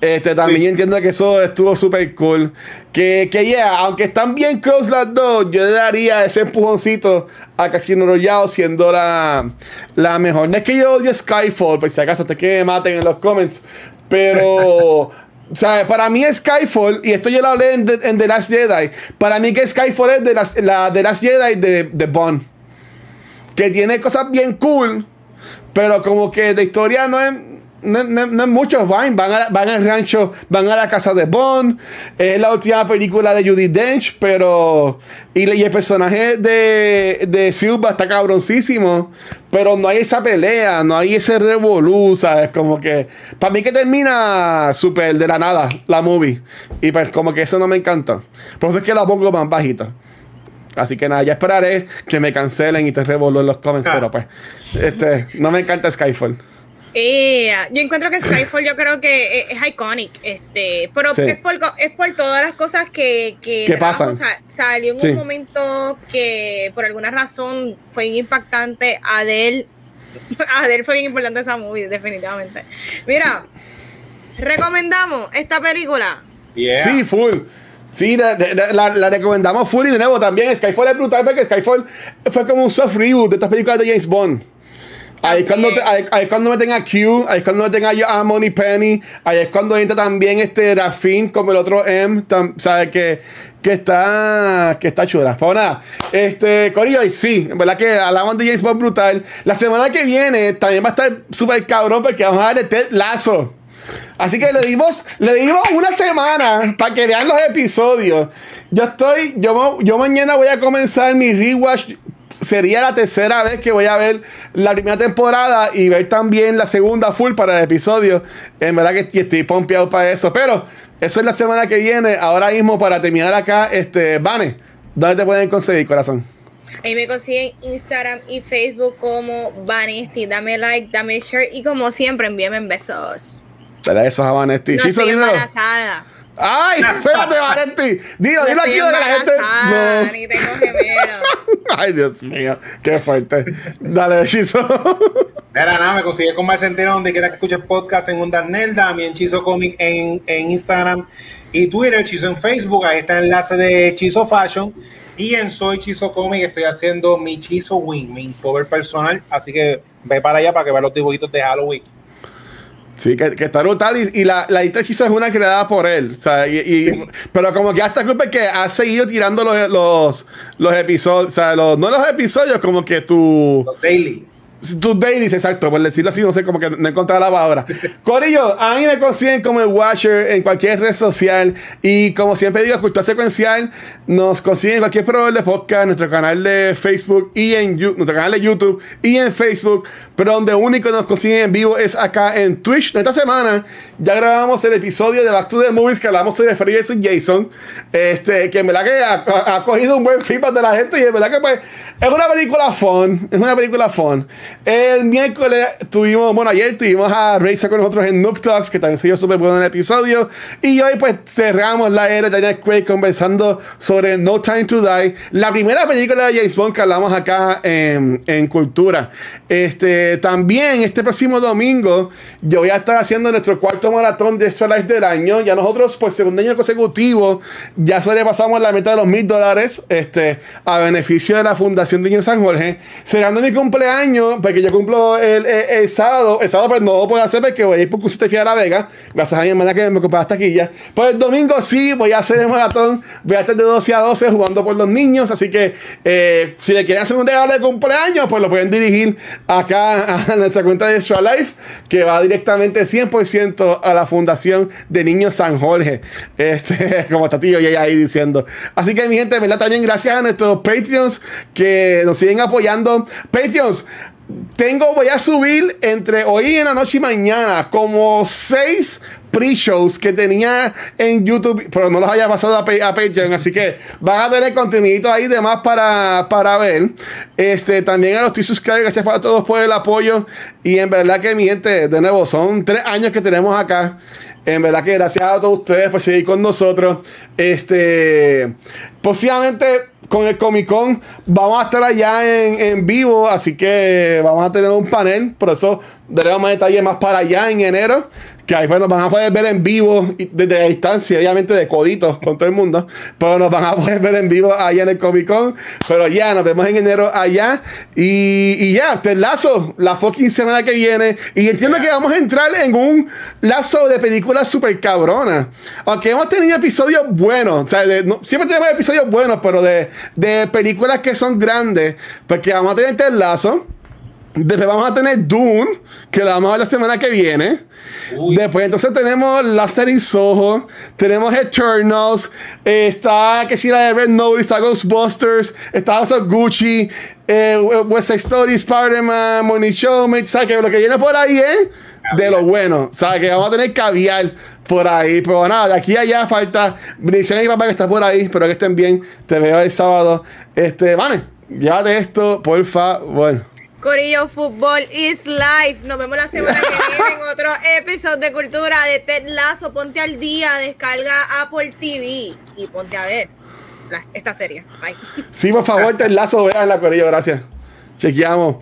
Este, también Sí. entiendo que eso estuvo súper cool. Que, que yeah, aunque están bien close las dos, yo le daría ese empujoncito a Casino Royale siendo la, la mejor. No es que yo odie Skyfall, por si acaso, hasta que me maten en los comments. Pero, para mí Skyfall, y esto yo lo hablé en, The- en The Last Jedi, para mí que Skyfall es de las, la The Last Jedi de, de Bond. Que tiene cosas bien cool, pero como que de historia no es, no, no- no es mucho. Van, van, a- van al rancho, van a la casa de Bond. Es la última película de Judy Dench, pero. Y, y el personaje de, de Silva está cabroncísimo, pero no hay esa pelea, no hay ese revolú, ¿sabes? Como que. Para mí que termina súper de la nada la movie. Y pues como que eso no me encanta. Por eso es que la pongo más bajita. Así que nada, ya esperaré que me cancelen y te revolú en los comments, Ah. pero pues, este, no me encanta Skyfall. Eh, yo encuentro que Skyfall yo creo que es, es iconic, este, pero Sí. es, por, co- es por todas las cosas que, que ¿Qué trajo, pasan? o sea, salió en Sí. un momento que por alguna razón fue bien impactante. Adele, Adele fue bien importante esa movie, definitivamente. Mira, recomendamos esta película. Yeah. Sí, full. Sí, la- la recomendamos full y de nuevo también. Skyfall es brutal porque Skyfall fue como un soft reboot de estas películas de James Bond. Ahí es, cuando te- ahí, ahí es cuando meten a Q, ahí es cuando meten a, a Money Penny, ahí es cuando entra también este Rafin como el otro M, tam- ¿sabes? Que, que está que está chula. Pues nada, este, Corillo, y sí, verdad que hablamos de James Bond brutal. La semana que viene también va a estar súper cabrón porque vamos a darle Ted Lazo. Así que le dimos, le dimos una semana para que vean los episodios. Yo estoy, yo, yo mañana voy a comenzar mi rewatch. Sería la tercera vez que voy a ver la primera temporada y ver también la segunda full para el episodio. En verdad que estoy pompeado para eso. Pero eso es la semana que viene. Ahora mismo, para terminar acá, este, Vane, ¿dónde te pueden conseguir, corazón? Ahí me consiguen Instagram y Facebook como Vanesti. Dame like, dame share y como siempre envíenme besos. Dale esos a Vanetti. No estoy embarazada. ¡Ay! Espérate, Vanetti. Dilo, dilo aquí que la gente. No. Ni tengo gemelo. Ay, Dios mío, qué fuerte. Dale, Chizo. Mira, nada, me consigues con Marcentino donde quieras que escuches podcast en Onda Nelda, también Chizo Comic en, en Instagram y Twitter, Chizo en Facebook, ahí está el enlace de Chizo Fashion y en Soy Chizo Comic estoy haciendo mi Chizo Wing, mi cover personal, así que ve para allá para que veas los dibujitos de Halloween. Sí, que, que está brutal. Y, y la, la hechizo es una creada por él. O sea, y, y- pero como que hasta culpa que ha seguido tirando los, los, los episodios. O sea, los, no los episodios, como que tu. Los daily. Tus dailies, exacto, por decirlo así, no sé, como que no encontrar la palabra. Corillo, a mí me consiguen como el Watcher en cualquier red social. Y como siempre digo, Cultura Secuencial nos consiguen en cualquier programa de podcast, nuestro canal de Facebook y en nuestro canal de YouTube y en Facebook. Pero donde único nos consiguen en vivo es acá en Twitch. Esta semana ya grabamos el episodio de Back to the Movies que hablamos sobre Freddy vs. Jason. Este, que en verdad que ha, ha, cogido un buen feedback de la gente y en verdad que pues es una película fun. Es una película fun. El miércoles tuvimos, bueno, ayer tuvimos a Razer con nosotros en Noob Talks, que también se dio súper bueno en el episodio. Y hoy pues cerramos la era de Daniel Craig conversando sobre No Time to Die, la primera película de James Bond que hablamos acá en, en Cultura. Este, también este próximo domingo yo voy a estar haciendo nuestro cuarto maratón de Extra Life del año. Ya nosotros por segundo año consecutivo ya sobrepasamos la meta de los mil dólares este, a beneficio de la Fundación de Niño San Jorge. Cerrando mi cumpleaños, porque yo cumplo el, el, sábado. El sábado pues no lo puedo hacer porque voy a ir porque usted fui a La Vega. Gracias a mi hermana que me compró las taquillas. Pero el domingo sí voy a hacer el maratón. Voy a estar de 12 a 12 jugando por los niños. Así que eh, si le quieren hacer un regalo de cumpleaños, pues lo pueden dirigir acá a nuestra cuenta de Extra Life, que va directamente 100% a la Fundación de Niños San Jorge. Este, como está tío y ahí diciendo. Así que mi gente, ¿verdad? También gracias a nuestros Patreons que nos siguen apoyando. Patreons, tengo, voy a subir entre hoy en la noche y mañana como seis pre-shows que tenía en YouTube, pero no los haya pasado a, Patreon, así que van a tener contenido ahí de más para, para ver. Este, también a los t gracias a todos por el apoyo. Y en verdad que mi gente, de nuevo, son tres años que tenemos acá. En verdad que gracias a todos ustedes por seguir con nosotros. Este, posiblemente con el Comic Con vamos a estar allá en, en, vivo, así que vamos a tener un panel, por eso daremos más detalles más para allá en enero que ahí pues nos van a poder ver en vivo desde la distancia, obviamente de coditos con todo el mundo, pero nos van a poder ver en vivo allá en el Comic Con. Pero ya, nos vemos en enero allá. Y, y ya, te lazo la fucking semana que viene. Y entiendo que vamos a entrar en un lazo de películas super cabronas. Aunque hemos tenido episodios buenos, o sea, siempre tenemos episodios buenos, pero de, de películas que son grandes, porque vamos a tener este lazo. Después vamos a tener Dune, que la vamos a ver la semana que viene. Después entonces tenemos la serie Soho, tenemos Eternals, está que si la de Red Notice, está Ghostbusters, está also Gucci, eh, West Side Story, Spider-Man, Money Show, ¿sabes que lo que viene por ahí es de lo bueno, ¿sabes? Que vamos a tener caviar por ahí, pero nada, de aquí a allá falta bendiciones y papá que está por ahí, espero que estén bien, te veo el sábado, este, vale, de esto, por favor. Corillo Fútbol is life. Nos vemos la semana que viene en otro episodio de Cultura de Ted Lazo. Ponte al día, descarga Apple TV y ponte a ver esta serie. Bye. Sí, por favor, Ted Lazo, vean la Corillo, gracias. Chequeamos.